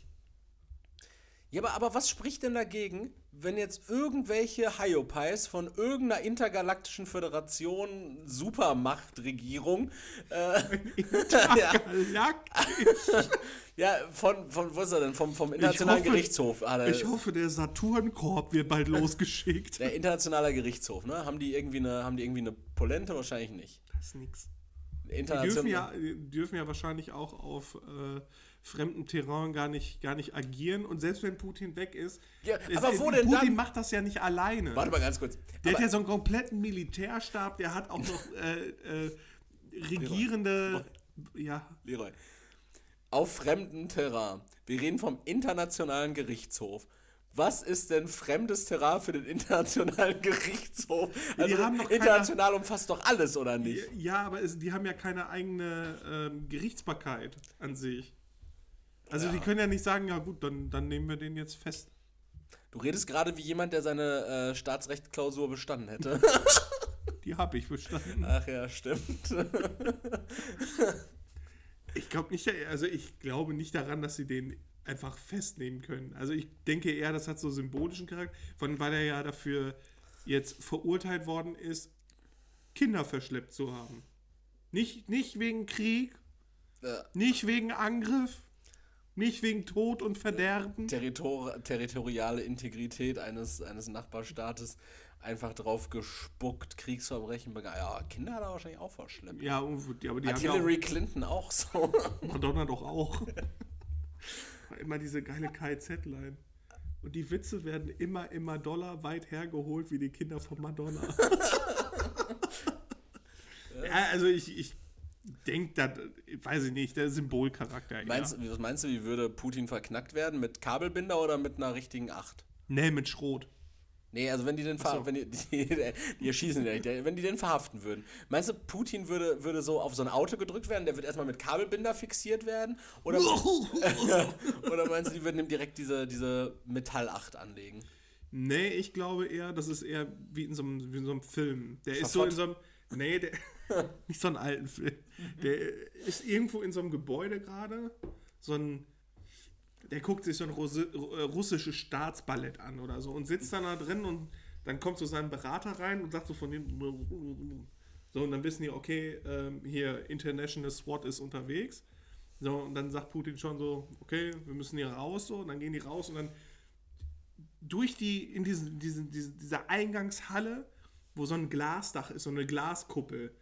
Ja, aber, aber was spricht denn dagegen, wenn jetzt irgendwelche Hyopies von irgendeiner intergalaktischen Föderation, Supermachtregierung, äh, ja, Galaktisch. ja, von, von, wo ist er denn? Vom, vom Internationalen hoffe- Gerichtshof. hat er- Ich hoffe, der Saturnkorb wird bald losgeschickt. der Internationale Gerichtshof, ne? Haben die irgendwie eine, haben die irgendwie eine Polente? Wahrscheinlich nicht. Das ist nix. Die dürfen ja, die dürfen ja wahrscheinlich auch auf äh, fremdem Terrain gar nicht, gar nicht agieren. Und selbst wenn Putin weg ist, Ja, aber wo denn Putin dann? macht das ja nicht alleine. Warte mal ganz kurz. Der Aber- hat ja so einen kompletten Militärstab, der hat auch noch äh, äh, regierende. Ja, Leroy. Auf fremdem Terrain. Wir reden vom Internationalen Gerichtshof. Was ist denn fremdes Terrain für den Internationalen Gerichtshof? Also haben doch keine- international umfasst doch alles, oder nicht? ja aber es, die haben ja keine eigene ähm, Gerichtsbarkeit an sich. Also die können ja nicht sagen, ja gut, dann, dann nehmen wir den jetzt fest. Du redest gerade wie jemand, der seine äh, Staatsrechtsklausur bestanden hätte. Die habe ich verstanden. Ach ja, stimmt. Ich glaube nicht, also ich glaube nicht daran, dass sie den einfach festnehmen können. Also ich denke eher, das hat so symbolischen Charakter, von weil er ja dafür jetzt verurteilt worden ist, Kinder verschleppt zu haben. Nicht, nicht wegen Krieg, Ja. nicht wegen Angriff, nicht wegen Tod und Verderben. Territor territoriale Integrität eines, eines Nachbarstaates einfach drauf gespuckt, Kriegsverbrechen begangen. Ja, Kinder hat er wahrscheinlich auch verschleppt. Ja, und- aber die Hat haben ja Hillary Clinton auch so. auch, Madonna doch auch. Immer diese geile KZ-Line. Und die Witze werden immer, immer doller weit hergeholt wie die Kinder von Madonna. ja, also ich, ich denke, das, weiß ich nicht, der Symbolcharakter. Ja. Meinst, was meinst du, wie würde Putin verknackt werden? Mit Kabelbinder oder mit einer richtigen Acht? Nee, mit Schrot. Nee, also wenn die den, ver so. wenn die, die, die erschießen den nicht, wenn die den verhaften würden. Meinst du, Putin würde, würde so auf so ein Auto gedrückt werden, der wird erstmal mit Kabelbinder fixiert werden? Oder, oder meinst du, die würden ihm direkt diese, diese Metallacht anlegen? Nee, ich glaube eher, das ist eher wie in so einem, wie in so einem Film. Der ist so in Schafott. so einem. Nee, der. nicht so einen alten Film. Der ist irgendwo in so einem Gebäude gerade. So ein. Der guckt sich so ein äh, russisches Staatsballett an oder so und sitzt dann da drin und dann kommt so sein Berater rein und sagt so von dem. So, und dann wissen die, okay, ähm, hier International SWAT ist unterwegs. So, und dann sagt Putin schon so, okay, wir müssen hier raus, so, und dann gehen die raus und dann durch die, in diesen, diesen, diesen, dieser Eingangshalle, wo so ein Glasdach ist, so eine Glaskuppel,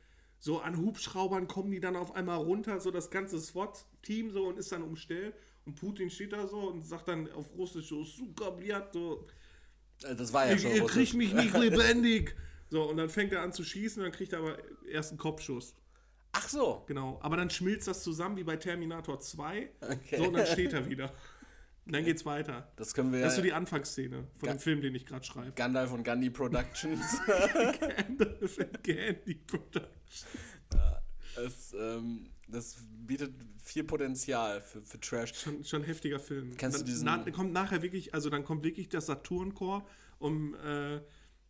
so an Hubschraubern kommen die dann auf einmal runter, so das ganze SWAT-Team so und ist dann umstellt. Und Putin steht da so und sagt dann auf Russisch so, Suka, bliat, so, Äh, Das war ja ich, schon ihr kriegt mich nicht lebendig. So, und dann fängt er an zu schießen, dann kriegt er aber erst einen Kopfschuss. Ach so. Genau. Aber dann schmilzt das zusammen wie bei Terminator 2. Okay. So, und dann steht er wieder. Und dann geht's weiter. Das können wir Das ist so ja. die Anfangsszene von Ga- dem Film, den ich gerade schreibe. Gandalf und Gandhi Productions. Gandalf and Candy Production. das, ähm, das bietet viel Potenzial für, für Trash. Schon, schon ein heftiger Film. Kennst du dann, diesen- na, kommt nachher wirklich, also dann kommt wirklich das Saturn-Chor, um, äh,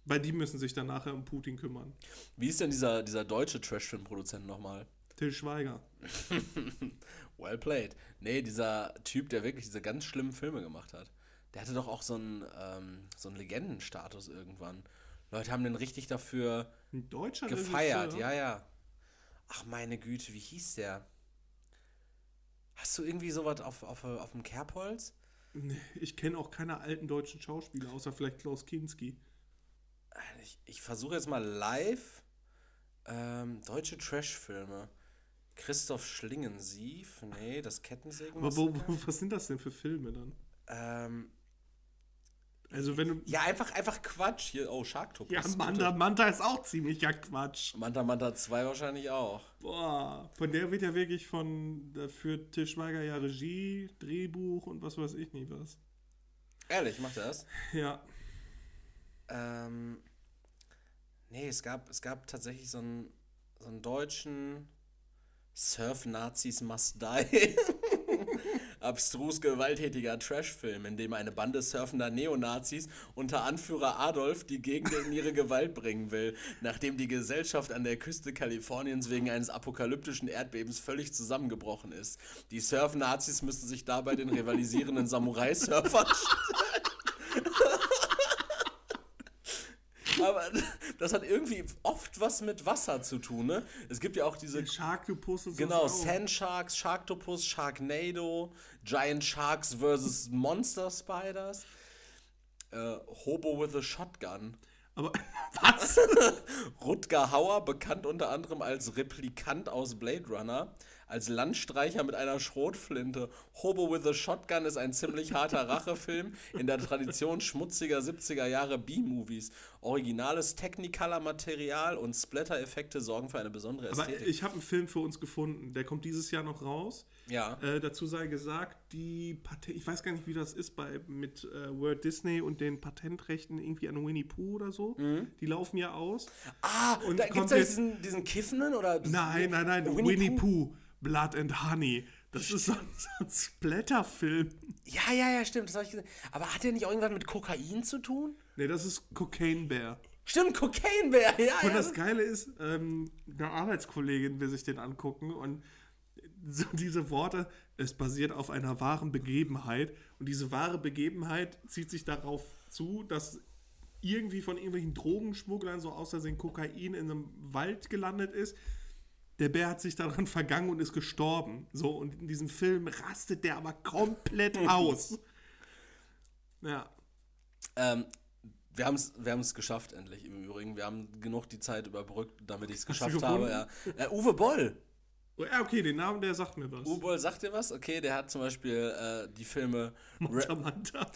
weil die müssen sich dann nachher um Putin kümmern. Wie ist denn dieser, dieser deutsche Trash-Film-Produzent nochmal? Till Schweiger. Well played. Nee, dieser Typ, der wirklich diese ganz schlimmen Filme gemacht hat. Der hatte doch auch so einen, ähm, so einen Legendenstatus irgendwann. Leute haben den richtig dafür gefeiert, ja, ja. Ach meine Güte, wie hieß der? Hast du irgendwie sowas auf, auf, auf dem Kerbholz? Nee, Ich kenne auch keine alten deutschen Schauspieler, außer vielleicht Klaus Kinski. Ich, ich versuche jetzt mal live ähm, deutsche Trash-Filme. Christoph Schlingensief, nee, das Kettensägen. Aber wo, wo, was sind das denn für Filme dann? ähm, Also wenn du... ja, einfach, einfach Quatsch. Hier, oh, Sharktopus. Ja, Manta, Manta ist auch ziemlicher Quatsch. Manta Manta 2 wahrscheinlich auch. Boah, von der wird ja wirklich von, da führt Til Schweiger ja Regie, Drehbuch und was weiß ich nicht was. Ehrlich, macht er das? Ja, Ähm, nee, es gab, es gab tatsächlich so einen, so einen deutschen Surf-Nazis Must Die. Abstrus gewalttätiger Trashfilm, in dem eine Bande surfender Neonazis unter Anführer Adolf die Gegend in ihre Gewalt bringen will, nachdem die Gesellschaft an der Küste Kaliforniens wegen eines apokalyptischen Erdbebens völlig zusammengebrochen ist. Die Surf-Nazis müssen sich dabei den rivalisierenden Samurai-Surfern Aber das hat irgendwie oft was mit Wasser zu tun, ne? Es gibt ja auch diese. Sharktopus und so. Genau, Sand Sharks, Sharktopus, Sharknado, Giant Sharks vs. Monster Spiders, äh, Hobo with a Shotgun, Aber was? Rutger Hauer, bekannt unter anderem als Replikant aus Blade Runner, als Landstreicher mit einer Schrotflinte. Hobo with a Shotgun ist ein ziemlich harter Rachefilm in der Tradition schmutziger 70er Jahre B-Movies. Originales Technicolor-Material und Splatter-Effekte sorgen für eine besondere Aber Ästhetik. ich habe einen Film für uns gefunden, der kommt dieses Jahr noch raus. ja. Äh, dazu sei gesagt, die Patent, ich weiß gar nicht, wie das ist bei mit äh, Walt Disney und den Patentrechten irgendwie an Winnie Pooh oder so. Die laufen ja aus. Ah, und da gibt kommt es diesen, diesen Kiffenen oder. Nein, nein, nein, Winnie Winnie, Pooh? Pooh. Blood and Honey. Das ist so ein, so ein Splatter-Film. Ja, ja, ja, stimmt, das habe ich gesehen. Aber hat der nicht irgendwas mit Kokain zu tun? Ne, das ist Cocaine Bear. Stimmt, Cocaine Bear, ja, Und ja. das Geile ist, ähm, eine Arbeitskollegin will sich den angucken und so diese Worte, es basiert auf einer wahren Begebenheit und diese wahre Begebenheit zieht sich darauf zu, dass irgendwie von irgendwelchen Drogenschmugglern so aus Versehen Kokain in einem Wald gelandet ist. Der Bär hat sich daran vergangen und ist gestorben. So, und in diesem Film rastet der aber komplett aus. Ja. Ähm, wir haben es wir haben's geschafft, endlich im Übrigen. Wir haben genug die Zeit überbrückt, damit ich es geschafft habe. Ja. Äh, Uwe Boll. Ja, okay, den Namen, der sagt mir was. Uwe Boll sagt dir was? Okay, der hat zum Beispiel äh, die Filme. Manta Manta.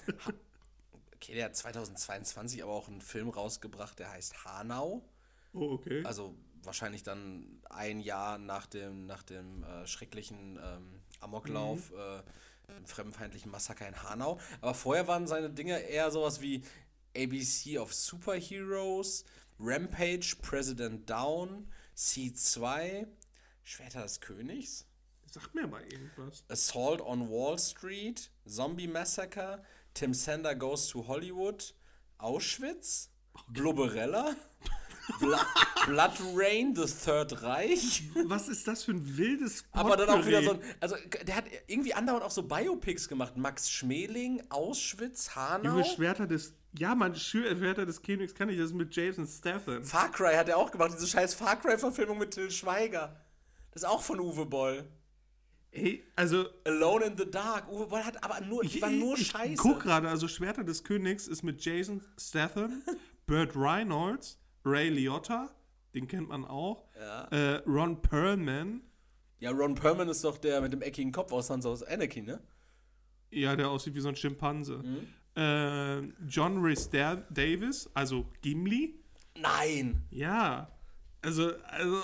okay, der hat 2022 aber auch einen Film rausgebracht, der heißt Hanau. Oh, okay. Also wahrscheinlich dann ein Jahr nach dem, nach dem äh, schrecklichen ähm, Amoklauf, Mhm. äh, dem fremdenfeindlichen Massaker in Hanau. Aber vorher waren seine Dinge eher sowas wie ABC of Superheroes, Rampage, President Down, C2, Schwerter des Königs, Sag mir mal irgendwas. Assault on Wall Street, Zombie Massacre, Tim Sander Goes to Hollywood, Auschwitz, Blubberella, Bla Blood Rain, The Third Reich. Was ist das für ein wildes Aber dann auch wieder so ein, also der hat irgendwie andauernd auch so Biopics gemacht. Max Schmeling, Auschwitz, Hanau. Junge Schwerter des. Ja, man, Schw- Schwerter des Königs kann ich, das ist mit Jason Statham. Far Cry hat er auch gemacht, diese scheiß Far Cry-Verfilmung mit Till Schweiger. Das ist auch von Uwe Boll. Ey, also. Alone in the Dark. Uwe Boll hat aber nur, die waren nur ich scheiße. guck gerade, also Schwerter des Königs ist mit Jason Statham, Burt Reynolds, Ray Liotta, den kennt man auch, äh, Ron Perlman, Ja, Ron Perlman ist doch der mit dem eckigen Kopf aus Sons of Anarchy, ne? ja, der aussieht wie so ein Schimpanse, Mhm. äh, John Rhys Da- Davis, also Gimli, Nein. ja, also, also,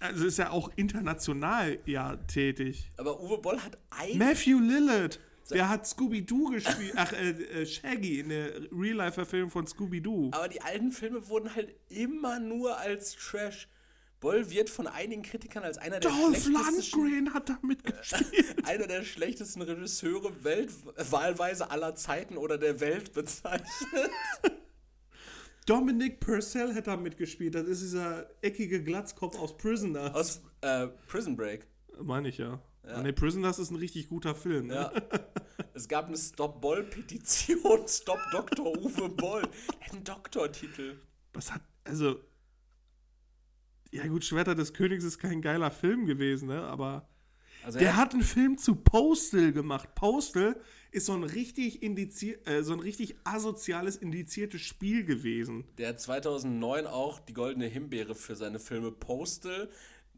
also ist ja auch international ja tätig. Aber Uwe Boll hat ein. Matthew Lillard, der hat Scooby-Doo gespielt, ach, äh, äh, Shaggy in der Real-Life-Verfilmung von Scooby-Doo. Aber die alten Filme wurden halt immer nur als Trash. Boll wird von einigen Kritikern als einer der Dolph schlechtesten, Lundgren hat da mitgespielt. einer der schlechtesten Regisseure welt wahlweise aller Zeiten oder der Welt bezeichnet. Dominic Purcell hat da mitgespielt. Das ist dieser eckige Glatzkopf aus Prisoners. Aus äh, Prison Break. Meine ich ja. Ja. Nee, Prisoners ist ein richtig guter Film. Ne? Ja. es gab eine Stop-Boll-Petition. Stop Dr. Uwe Boll. Einen Doktortitel. Was hat, also. Ja, gut, Schwerter des Königs ist kein geiler Film gewesen, ne? Aber. Also Der er- hat einen Film zu Postal gemacht. Postal ist so ein richtig indizier äh, so ein richtig asoziales indiziertes Spiel gewesen. Der hat 2009 auch die Goldene Himbeere für seine Filme Postal,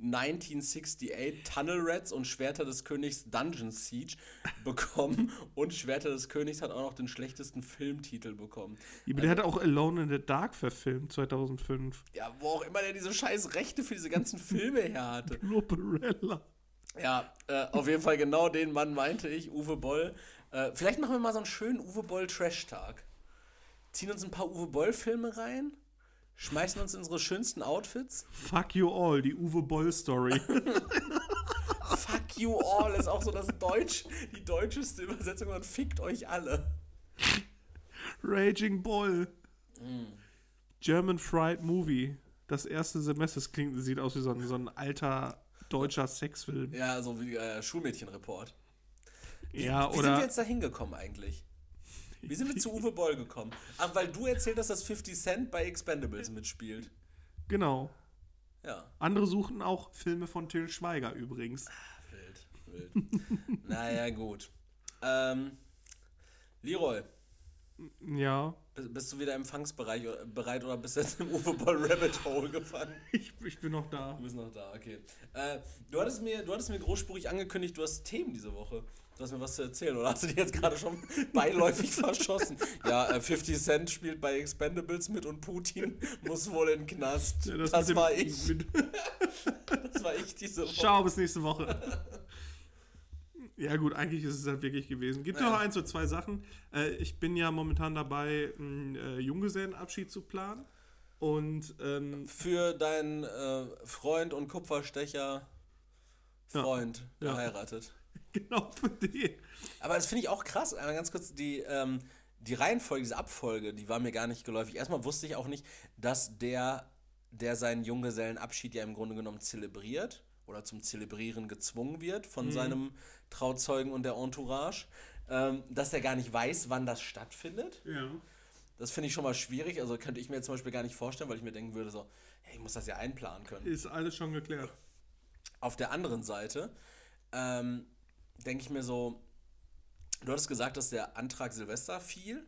1968 Tunnel Rats und Schwerter des Königs Dungeon Siege bekommen. Und Schwerter des Königs hat auch noch den schlechtesten Filmtitel bekommen. Aber der hat auch Alone in the Dark verfilmt, 2005. Ja, wo auch immer der diese scheiß Rechte für diese ganzen Filme her hatte. Loperella. Ja, äh, auf jeden Fall genau den Mann meinte ich, Uwe Boll. Äh, vielleicht machen wir mal so einen schönen Uwe Boll Trash-Tag. Ziehen uns ein paar Uwe Boll-Filme rein, schmeißen uns unsere schönsten Outfits. Fuck you all, die Uwe Boll Story. Fuck you all ist auch so das Deutsch, die deutscheste Übersetzung und fickt euch alle. Raging Bull. German Fried Movie. Das erste Semester. Das klingt, sieht aus wie so ein, so ein alter deutscher Sexfilm. Ja, so wie äh, Schulmädchenreport. Ja, Wie sind oder. wir jetzt da hingekommen eigentlich? Wie sind wir zu Uwe Boll gekommen? Ach, weil du erzählt hast, dass 50 Cent bei Expendables mitspielt. Genau. Ja. Andere suchen auch Filme von Till Schweiger übrigens. Wild, wild. naja, gut. Ähm, Leroy, Ja. bist du wieder im Empfangsbereich oder- bereit oder bist du jetzt im Uwe Boll Rabbit Hole gefangen? Ich, ich bin noch da. Du bist noch da, okay. Äh, du, hattest mir, du hattest mir großspurig angekündigt, du hast Themen diese Woche. Du hast mir was zu erzählen, oder hast du die jetzt gerade schon beiläufig verschossen? Ja, äh, 50 Cent spielt bei Expendables mit und Putin muss wohl in den Knast. Ja, das dem- war ich. Das war ich diese Woche. Ciao, bis nächste Woche. Ja gut, eigentlich ist es halt wirklich gewesen. Gibt Ja. noch eins oder zwei Sachen. Äh, ich bin ja momentan dabei, einen äh, Junggesellenabschied zu planen. Und ähm, Für deinen äh, Freund und Kupferstecher Freund Ja. geheiratet. genau für den. Aber das finde ich auch krass. Einmal ganz kurz, die, ähm, die Reihenfolge, diese Abfolge, die war mir gar nicht geläufig. Erstmal wusste ich auch nicht, dass der, der seinen Junggesellenabschied ja im Grunde genommen zelebriert oder zum Zelebrieren gezwungen wird von seinem Trauzeugen und der Entourage, ähm, dass er gar nicht weiß, wann das stattfindet. Ja. Das finde ich schon mal schwierig. Also könnte ich mir zum Beispiel gar nicht vorstellen, weil ich mir denken würde, so, hey, ich muss das ja einplanen können. Ist alles schon geklärt. Auf der anderen Seite ähm, denke ich mir so, du hattest gesagt, dass der Antrag Silvester fiel.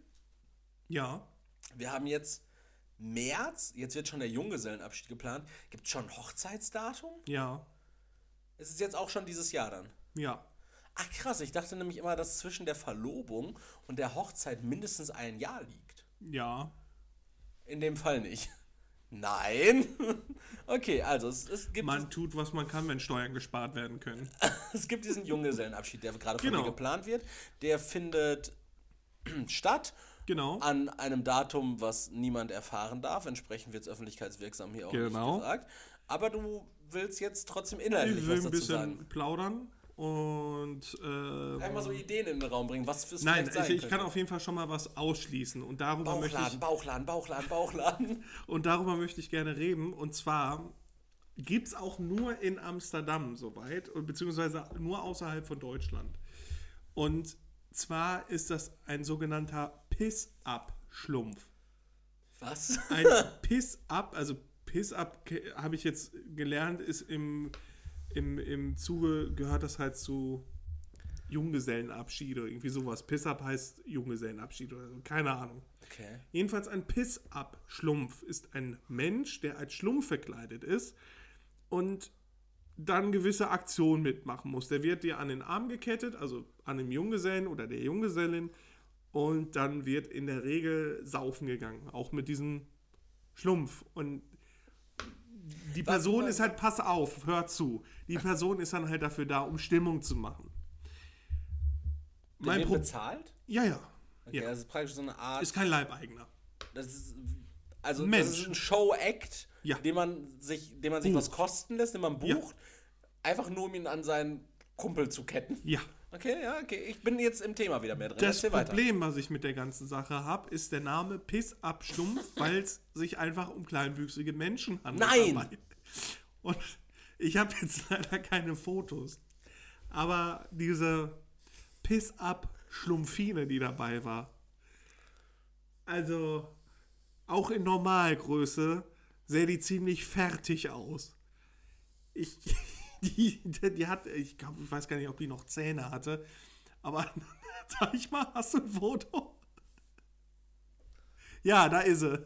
Ja. Wir haben jetzt März, jetzt wird schon der Junggesellenabschied geplant. Gibt es schon ein Hochzeitsdatum? Ja. Es ist jetzt auch schon dieses Jahr dann. Ja. Ach krass, ich dachte nämlich immer, dass zwischen der Verlobung und der Hochzeit mindestens ein Jahr liegt. Ja. In dem Fall nicht. Nein. Okay, also es, es, gibt, Man tut, was man kann, wenn Steuern gespart werden können. es gibt diesen Junggesellenabschied, der gerade von Genau. mir geplant wird. Der findet statt Genau. An einem Datum, was niemand erfahren darf. Entsprechend wird es öffentlichkeitswirksam hier auch Genau. nicht gesagt. Aber du willst jetzt trotzdem inhaltlich Ich will was ein dazu bisschen sagen. plaudern und äh, Einmal so Ideen in den Raum bringen, was fürs Nein, ich, ich kann auf jeden Fall schon mal was ausschließen und darüber möchte Bauchladen, ich Bauchladen, Bauchladen, Bauchladen. und darüber möchte ich gerne reden und zwar gibt es auch nur in Amsterdam soweit und beziehungsweise nur außerhalb von Deutschland und zwar ist das ein sogenannter Piss-Up-Schlumpf. Was? Ein Piss-Up, also Piss-Up habe ich jetzt gelernt, ist im, im, im Zuge, gehört das halt zu Junggesellenabschied oder irgendwie sowas. Piss-Up heißt Junggesellenabschied oder so, keine Ahnung. Okay. Jedenfalls ein Piss-Up-Schlumpf ist ein Mensch, der als Schlumpf verkleidet ist und dann gewisse Aktionen mitmachen muss. Der wird dir an den Arm gekettet, also an dem Junggesellen oder der Junggesellin und dann wird in der Regel saufen gegangen, auch mit diesem Schlumpf. Und die Person ist halt, pass auf, hör zu. Die Person ist dann halt dafür da, um Stimmung zu machen. Der Mein wird Pro bezahlt? ja, ja. Okay, ja. das ist praktisch so eine Art. Ist kein Leibeigener. das ist, also Mensch. das ist ein Show-Act, Ja. den man sich, den man sich Bucht. was kosten lässt, den man Ja. bucht, einfach nur um ihn an seinen Kumpel zu ketten. Ja. Okay, ja, okay. Ich bin jetzt im Thema wieder mehr drin. Das Erzähl weiter. Problem, was ich mit der ganzen Sache habe, ist der Name Piss ab Schlumpf, weil es sich einfach um kleinwüchsige Menschen handelt. Nein! dabei. Und ich habe jetzt leider keine Fotos. Aber diese Piss ab Schlumpfine, die dabei war, also auch in Normalgröße, sähe die ziemlich fertig aus. Ich, die, die, die hat, ich, glaub, ich weiß gar nicht, ob die noch Zähne hatte, aber sag ich mal, hast du ein Foto? Ja, da ist sie.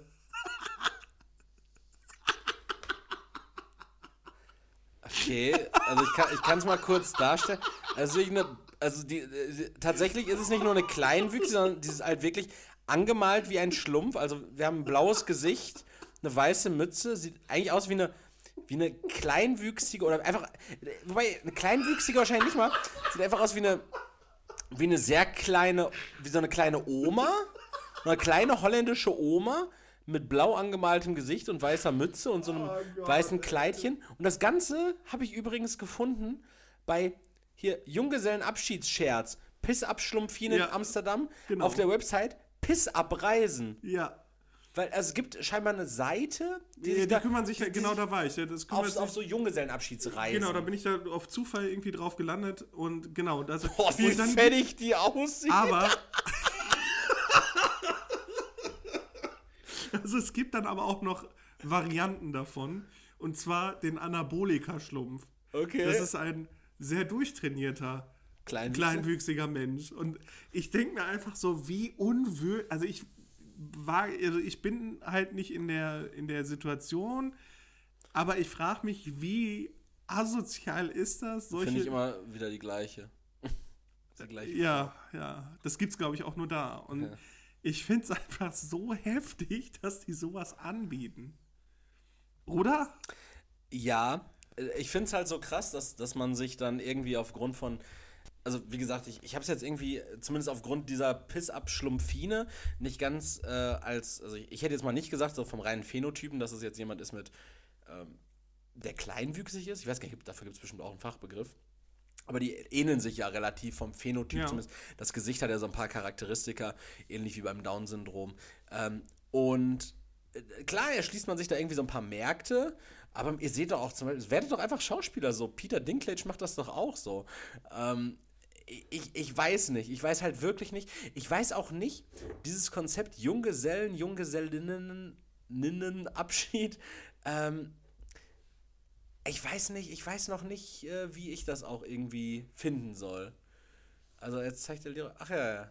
Okay, also ich kann es mal kurz darstellen. Also, eine, also die, äh, tatsächlich ist es nicht nur eine Kleinwüchsige, sondern die ist halt wirklich angemalt wie ein Schlumpf. Also wir haben ein blaues Gesicht, eine weiße Mütze, sieht eigentlich aus wie eine, wie eine kleinwüchsige oder einfach, wobei eine kleinwüchsige wahrscheinlich nicht mal, sieht einfach aus wie eine, wie eine sehr kleine, wie so eine kleine Oma, eine kleine holländische Oma mit blau angemaltem Gesicht und weißer Mütze und so einem weißen Kleidchen. Und das Ganze habe ich übrigens gefunden bei hier Junggesellenabschiedsscherz, Piss ab Schlumpfine Ja, in Amsterdam genau. auf der Website Piss ab Reisen. Ja. Weil also es gibt scheinbar eine Seite, die, Die, sich die da, kümmern sich ja, die genau sich da war ich. ja, Das auf, auf so Junggesellenabschiedsreisen. genau, da bin ich da auf Zufall irgendwie drauf gelandet und genau, das Boah, wie dann- fertig die aussieht. Aber. also es gibt dann aber auch noch Varianten davon. Und zwar den Anabolika-Schlumpf. Okay. Das ist ein sehr durchtrainierter, Kleinwüchsig? kleinwüchsiger Mensch. Und ich denke mir einfach so, wie unwürdig. Also ich war, also ich bin halt nicht in der, in der Situation, aber ich frage mich, wie asozial ist das? Finde ich immer wieder die gleiche. Der gleiche. Ja, ja. Das gibt's, glaube ich, auch nur da. Und Ja. ich finde es einfach so heftig, dass die sowas anbieten. Oder? Ja, äh, ich finde es halt so krass, dass, dass man sich dann irgendwie aufgrund von. Also, wie gesagt, ich, ich habe es jetzt irgendwie, zumindest aufgrund dieser Piss-Up-Schlumpfine, nicht ganz äh, als. Also, ich, ich hätte jetzt mal nicht gesagt, so vom reinen Phänotypen, dass es jetzt jemand ist mit. Ähm, der kleinwüchsig ist. Ich weiß gar nicht, dafür gibt es bestimmt auch einen Fachbegriff. Aber die ähneln sich ja relativ vom Phänotyp Ja. zumindest. Das Gesicht hat ja so ein paar Charakteristika, ähnlich wie beim Down-Syndrom. Ähm, und äh, klar, erschließt man sich da irgendwie so ein paar Märkte, aber ihr seht doch auch zum Beispiel, werdet doch einfach Schauspieler so. Peter Dinklage macht das doch auch so. Ähm, ich, ich weiß nicht. Ich weiß halt wirklich nicht. Ich weiß auch nicht, dieses Konzept Junggesellen, Junggesellinnen, Abschied, ähm, ich weiß nicht, ich weiß noch nicht, äh, wie ich das auch irgendwie finden soll. Also jetzt zeigt der Lehrer, ach ja, ja,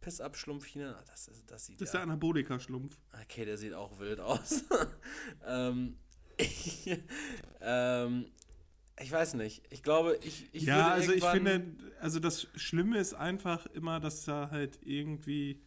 Piss ab, Schlumpfine, ah, das, ist, das sieht Das ist ja, der Anabolika-Schlumpf. okay, der sieht auch wild aus. ähm, ich, ähm, ich weiß nicht, ich glaube, ich, ich ja, also ich finde, also das Schlimme ist einfach immer, dass da halt irgendwie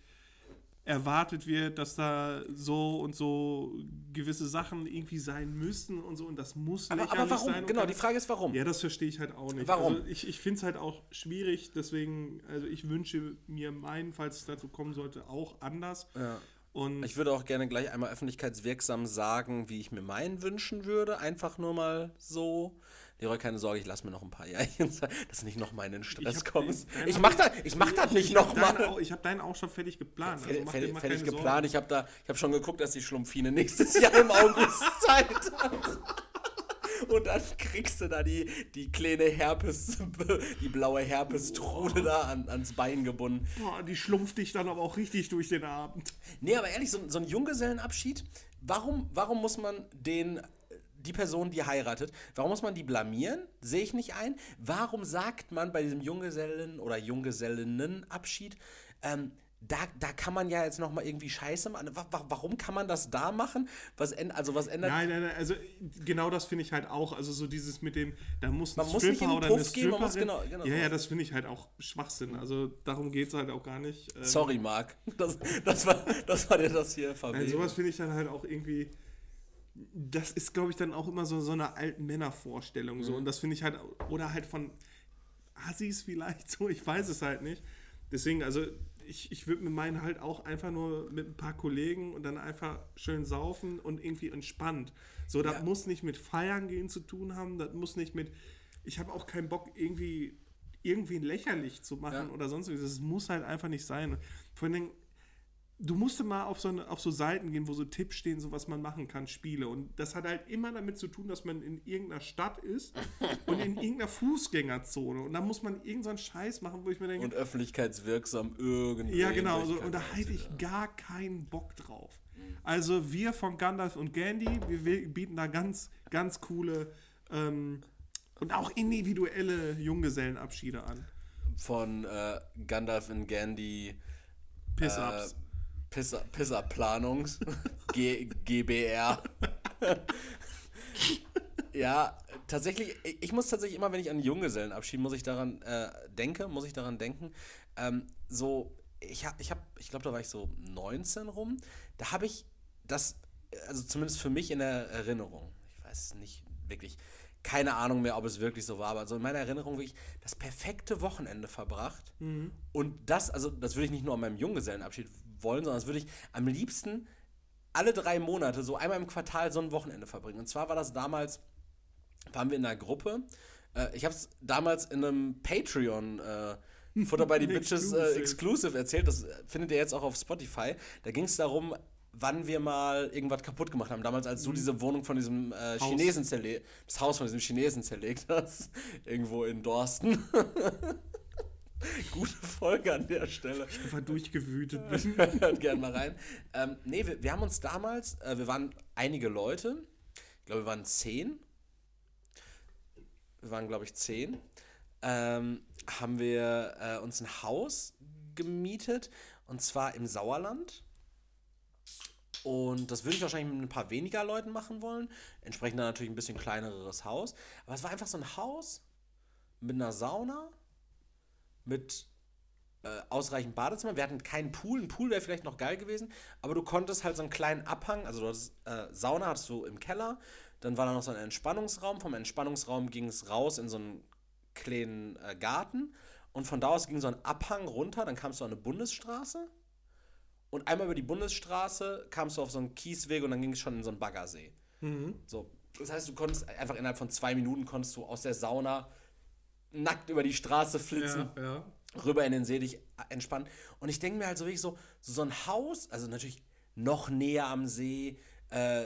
erwartet wird, dass da so und so gewisse Sachen irgendwie sein müssen und so und das muss aber, aber warum? sein. Genau, die Frage ist warum. Ja, das verstehe ich halt auch nicht. Warum? Also ich ich finde es halt auch schwierig, deswegen, also ich wünsche mir meinen, falls es dazu kommen sollte, auch anders. Ja. Und ich würde auch gerne gleich einmal öffentlichkeitswirksam sagen, wie ich mir meinen wünschen würde. Einfach nur mal so. Leroy, keine Sorge, ich lasse mir noch ein paar Jährchen Zeit, dass du nicht noch mal in den Stress kommst. Ich mach das, ich mach das nicht nochmal. Ich habe deinen auch schon fertig geplant. Also fertig, fertig, geplant. Ich habe da, ich habe schon geguckt, dass die Schlumpfine nächstes Jahr im August Zeit hat. Und dann kriegst du da die, die kleine Herpes, die blaue Herpestrude da an, ans Bein gebunden. Boah, die schlumpft dich dann aber auch richtig durch den Abend. Nee, aber ehrlich, so, so ein Junggesellenabschied, warum, warum muss man den die Person, die heiratet, warum muss man die blamieren? Sehe ich nicht ein. Warum sagt man bei diesem Junggesellen- oder Junggesellinnenabschied, ähm, da, da kann man ja jetzt noch mal irgendwie Scheiße machen. Warum kann man das da machen? Was also was ändert? Nein, nein, nein. Also genau das finde ich halt auch. Also so dieses mit dem, da muss ein man Stripper muss oder Puff eine gehen, man muss genau, genau ja, ja, das finde ich halt auch Schwachsinn. Also darum geht es halt auch gar nicht. Ähm, Sorry, Marc. Das, das, war, das war dir das hier verwehrt. Nein, sowas finde ich dann halt auch irgendwie das ist, glaube ich, dann auch immer so, so eine alten Männervorstellung. Mhm. So. Und das finde ich halt, oder halt von Assis vielleicht so, ich weiß es halt nicht. Deswegen, also ich, ich würde mir meinen halt auch einfach nur mit ein paar Kollegen und dann einfach schön saufen und irgendwie entspannt. So, das ja. muss nicht mit Feiern gehen zu tun haben, das muss nicht mit, ich habe auch keinen Bock irgendwie irgendwie lächerlich zu machen ja. oder sonst was. Das muss halt einfach nicht sein. Vor allen Dingen, du musst mal auf so, eine, auf so Seiten gehen, wo so Tipps stehen, so was man machen kann, Spiele. Und das hat halt immer damit zu tun, dass man in irgendeiner Stadt ist und in irgendeiner Fußgängerzone. Und da muss man irgendeinen so Scheiß machen, wo ich mir denke. Und öffentlichkeitswirksam irgendwie. Ja, genau. So, und da halte ich gar keinen Bock drauf. Also wir von Gandalf und Gandhi, wir bieten da ganz, ganz coole ähm, und auch individuelle Junggesellenabschiede an. Von äh, Gandalf und Gandhi. Piss-Ups. Äh, Pisser-Planungs, GBR. ja, tatsächlich, ich muss tatsächlich immer, wenn ich an Junggesellenabschied, muss ich daran äh, denke, muss ich daran denken, ähm, so, ich habe, ich, hab, ich glaube, da war ich so 19 rum, da habe ich das, also zumindest für mich in der Erinnerung, ich weiß nicht wirklich, keine Ahnung mehr, ob es wirklich so war, aber so in meiner Erinnerung wirklich das perfekte Wochenende verbracht. Mhm. Und das, also das würde ich nicht nur an meinem Junggesellenabschied wollen, sondern das würde ich am liebsten alle drei Monate, so einmal im Quartal, so ein Wochenende verbringen. Und zwar war das damals, waren wir in einer Gruppe. Äh, ich habe es damals in einem Patreon äh, Futter bei die Bitches äh, Exclusive erzählt. Das findet ihr jetzt auch auf Spotify. Da ging es darum, wann wir mal irgendwas kaputt gemacht haben. Damals, als du mhm. diese Wohnung von diesem äh, Chinesen zerlegt, das Haus von diesem Chinesen zerlegt hast, irgendwo in Dorsten. Gute Folge an der Stelle. Ich einfach durchgewütet bin. Hört gerne mal rein. Ähm, nee, wir, wir, haben uns damals, äh, wir waren einige Leute, ich glaube, wir waren zehn. Wir waren, glaube ich, zehn. Ähm, haben wir äh, uns ein Haus gemietet und zwar im Sauerland. Und das würde ich wahrscheinlich mit ein paar weniger Leuten machen wollen. Entsprechend dann natürlich ein bisschen kleineres Haus. Aber es war einfach so ein Haus mit einer Sauna mit äh, ausreichend Badezimmer. Wir hatten keinen Pool. Ein Pool wäre vielleicht noch geil gewesen, aber du konntest halt so einen kleinen Abhang, also du hattest äh, Sauna hattest du im Keller, dann war da noch so ein Entspannungsraum. Vom Entspannungsraum ging es raus in so einen kleinen äh, Garten und von da aus ging so ein Abhang runter, dann kamst du an eine Bundesstraße und einmal über die Bundesstraße kamst du auf so einen Kiesweg und dann ging es schon in so einen Baggersee. Mhm. So, das heißt, du konntest einfach innerhalb von zwei Minuten konntest du aus der Sauna nackt über die Straße flitzen, ja, ja. rüber in den See dich entspannen. Und ich denke mir halt so wirklich so, so ein Haus, also natürlich noch näher am See, äh,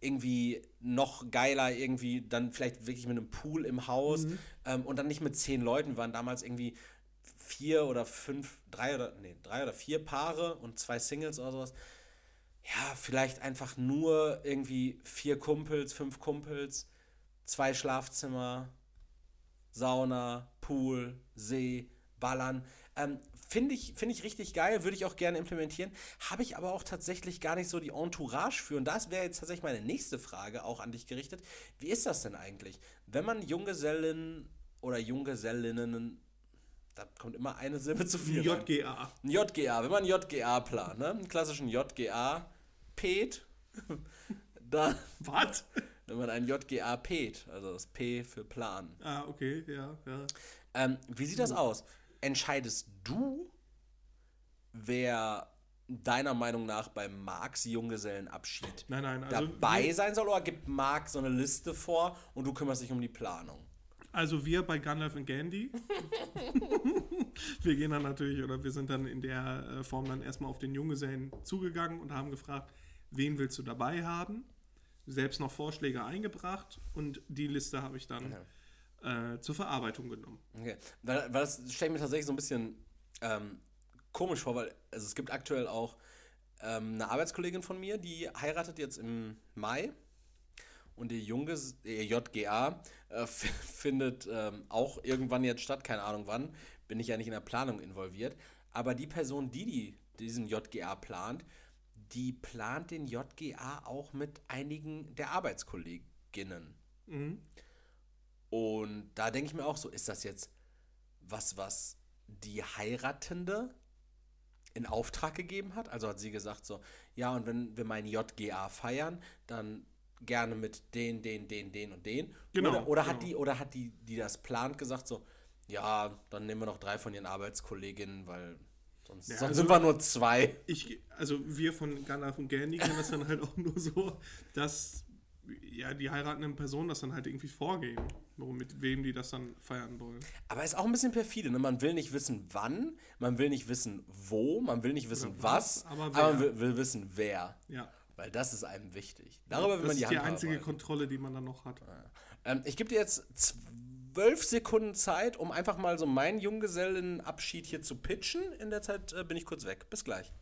irgendwie noch geiler, irgendwie dann vielleicht wirklich mit einem Pool im Haus mhm. ähm, und dann nicht mit zehn Leuten. Waren damals irgendwie vier oder fünf, drei oder, nee, drei oder vier Paare und zwei Singles oder sowas. Ja, vielleicht einfach nur irgendwie vier Kumpels, fünf Kumpels, zwei Schlafzimmer, Sauna, Pool, See, Ballern. Ähm, Finde ich, find ich richtig geil, würde ich auch gerne implementieren. Habe ich aber auch tatsächlich gar nicht so die Entourage für. Und das wäre jetzt tatsächlich meine nächste Frage auch an dich gerichtet. Wie ist das denn eigentlich? Wenn man Junggesellen oder Junggesellinnen da kommt immer eine Silbe zu viel. rein. JGA. Ein JGA, wenn man einen JGA plant, ne? einen klassischen JGA Pet, dann, Was? Wenn man einen JGA Pet, also das P für Plan. Ah, okay, ja, ja. Ähm, wie sieht das aus? Entscheidest du, wer deiner Meinung nach beim Marx Junggesellenabschied Nein, nein, also dabei wir, sein soll oder gibt Marc so eine Liste vor und du kümmerst dich um die Planung? also wir bei Gandalf und Gandhi, wir gehen dann natürlich, oder wir sind dann in der äh, Form dann erstmal auf den Junggesellen zugegangen und haben gefragt, wen willst du dabei haben? Selbst noch Vorschläge eingebracht und die Liste habe ich dann äh, zur Verarbeitung genommen. Okay. Weil, weil das stelle ich mir tatsächlich so ein bisschen ähm, komisch vor, weil also es gibt aktuell auch ähm, eine Arbeitskollegin von mir, die heiratet jetzt im Mai und die Junges, äh, JGA äh, findet ähm, auch irgendwann jetzt statt, keine Ahnung wann, bin ich ja nicht in der Planung involviert, aber die Person, die, die diesen JGA plant, die plant den JGA auch mit einigen der Arbeitskolleginnen. Mhm. Und da denke ich mir auch so, ist das jetzt was, was die Heiratende in Auftrag gegeben hat? Also hat sie gesagt so, ja, und wenn wir meinen JGA feiern, dann gerne mit den, den, den, den und den. Genau, Oder, oder hat genau. die, oder hat die, die das plant, gesagt so, ja, dann nehmen wir noch drei von ihren Arbeitskolleginnen, weil sonst, Ja, sonst also- sind wir nur zwei. Ich, also wir von Gandalf und Gandhi kennen das dann halt auch nur so, dass ja, die heiratenden Personen das dann halt irgendwie vorgeben, warum, mit wem die das dann feiern wollen. Aber ist auch ein bisschen perfide. Ne? Man will nicht wissen, wann, man will nicht wissen, wo, man will nicht wissen, was, was, aber aber, man will, will wissen, wer. Ja. Weil das ist einem wichtig. Darüber will das man die ist die einzige. Kontrolle, die man dann noch hat. ähm, Ich gebe dir jetzt zwölf Sekunden Zeit, um einfach mal so meinen Junggesellenabschied hier zu pitchen. In der Zeit äh, bin ich kurz weg. Bis gleich.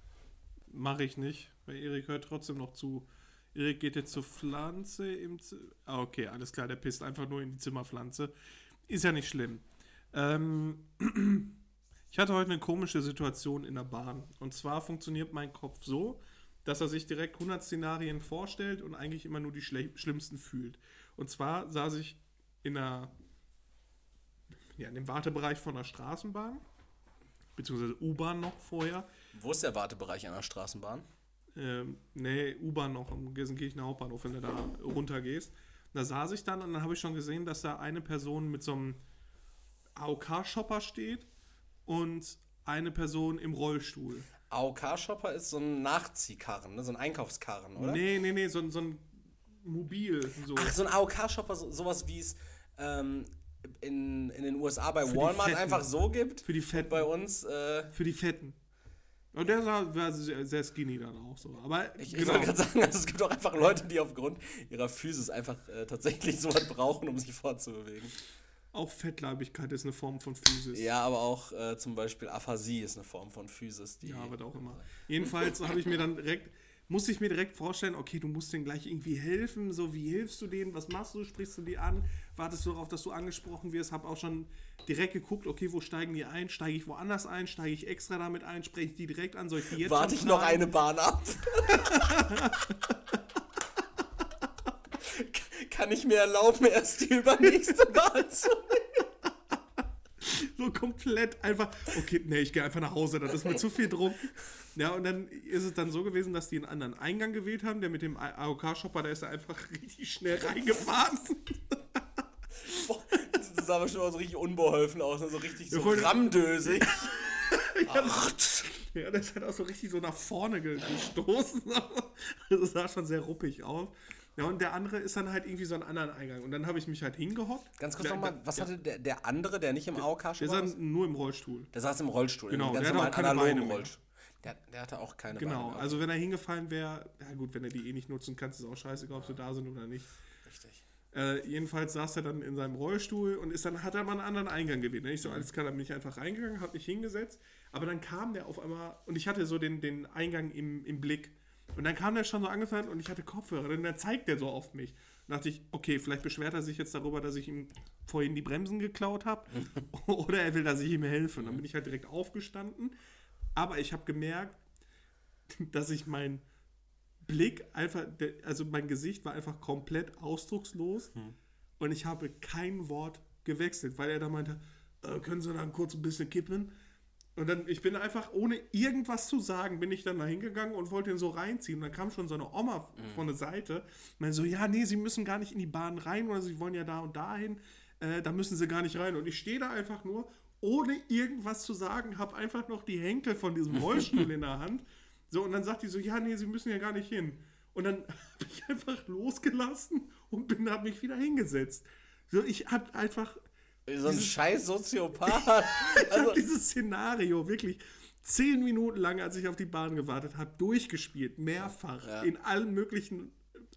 Mache ich nicht, weil Erik hört trotzdem noch zu. Erik geht jetzt zur Pflanze im Z ah, okay, alles klar, der pisst einfach nur in die Zimmerpflanze. Ist ja nicht schlimm. Ähm, ich hatte heute eine komische Situation in der Bahn. Und zwar funktioniert mein Kopf so, dass er sich direkt 100 Szenarien vorstellt und eigentlich immer nur die schlimmsten fühlt. Und zwar saß ich in der, ja, in dem Wartebereich von der Straßenbahn, beziehungsweise U-Bahn noch vorher. Wo ist der Wartebereich einer Straßenbahn? Ähm, nee, U-Bahn noch am Gelsenkirchener Hauptbahnhof, wenn du da runter gehst. Da saß ich dann und dann habe ich schon gesehen, dass da eine Person mit so einem AOK-Shopper steht und eine Person im Rollstuhl. AOK-Shopper ist so ein Nachziehkarren, ne? so ein Einkaufskarren, oder? Nee, nee, nee, so, so ein Mobil. So. Ach, so ein AOK-Shopper, so, sowas wie es ähm, in, in den USA bei die Walmart einfach so gibt. Für die Fetten. bei uns, äh, Für die Fetten. Und der sah, war sehr, sehr skinny dann auch so. Aber ich, ich genau. wollte gerade sagen, also es gibt auch einfach Leute, die aufgrund ihrer Physis einfach äh, tatsächlich sowas brauchen, um sich fortzubewegen. auch Fettleibigkeit ist eine Form von Physis. Ja, aber auch äh, zum Beispiel Aphasie ist eine Form von Physis. Die, Ja, aber auch immer. Jedenfalls habe ich mir dann direkt, musste ich mir direkt vorstellen, okay, du musst denen gleich irgendwie helfen. So, wie hilfst du denen? Was machst du? Sprichst du die an? Wartest du darauf, dass du angesprochen wirst? Habe auch schon direkt geguckt, okay, wo steigen die ein? Steige ich woanders ein? Steige ich extra damit ein? Spreche ich die direkt an? Soll ich die jetzt Warte ich noch eine Bahn ab? Kann ich mir erlauben, erst die übernächste Bahn zu so komplett einfach, okay, nee, ich gehe einfach nach Hause, das ist mir zu viel Druck. Ja, und dann ist es dann so gewesen, dass die einen anderen Eingang gewählt haben, der mit dem AOK-Shopper, da ist er einfach richtig schnell reingefahren. Boah, Das sah aber schon mal so richtig unbeholfen aus, ne? so richtig so Ja, rammdösig. Ja, der ist halt auch so richtig so nach vorne ge- gestoßen. Das sah schon sehr ruppig aus. Ja, und der andere ist dann halt irgendwie so einen anderen Eingang. Und dann habe ich mich halt hingehockt. Ganz kurz Der- nochmal, der- was hatte der, der andere, der nicht im AOK Der war? saß nur im Rollstuhl. Der saß im Rollstuhl, Genau, der hatte auch keine Beine. Rollstuhl. Der, der hatte auch keine Genau, Beine also wenn er hingefallen wäre, ja gut, wenn er die eh nicht nutzen kann, ist es auch scheißegal, ob sie da sind oder nicht. Richtig. Äh, jedenfalls saß er dann in seinem Rollstuhl und ist dann, hat er mal einen anderen Eingang gewählt. Ne? Ich so, alles klar, dann bin ich einfach reingegangen, habe mich hingesetzt, aber dann kam der auf einmal und ich hatte so den, den Eingang im, im Blick. Und dann kam der schon so angefahren und ich hatte Kopfhörer, und dann zeigt der so auf mich. Und dachte ich, okay, vielleicht beschwert er sich jetzt darüber, dass ich ihm vorhin die Bremsen geklaut habe oder er will, dass ich ihm helfe. Und dann bin ich halt direkt aufgestanden, aber ich habe gemerkt, dass ich mein Blick einfach, also mein Gesicht war einfach komplett ausdruckslos und ich habe kein Wort gewechselt, weil er da meinte, äh, können Sie dann kurz ein bisschen kippen? Und dann, ich bin einfach, ohne irgendwas zu sagen, bin ich dann da hingegangen und wollte ihn so reinziehen. Und dann kam schon so eine Oma Mhm. von der Seite. Und meinte so, ja, nee, Sie müssen gar nicht in die Bahn rein oder Sie wollen ja da und dahin. Äh, da müssen Sie gar nicht rein. Und ich stehe da einfach nur, ohne irgendwas zu sagen, habe einfach noch die Henkel von diesem Rollstuhl in der Hand. So, und dann sagt die so, ja, nee, Sie müssen ja gar nicht hin. Und dann habe ich einfach losgelassen und bin, habe mich wieder hingesetzt. So, ich habe einfach, So ein scheiß Soziopath. ich Also, habe dieses Szenario wirklich zehn Minuten lang, als ich auf die Bahn gewartet habe, durchgespielt, mehrfach, Ja. in allen möglichen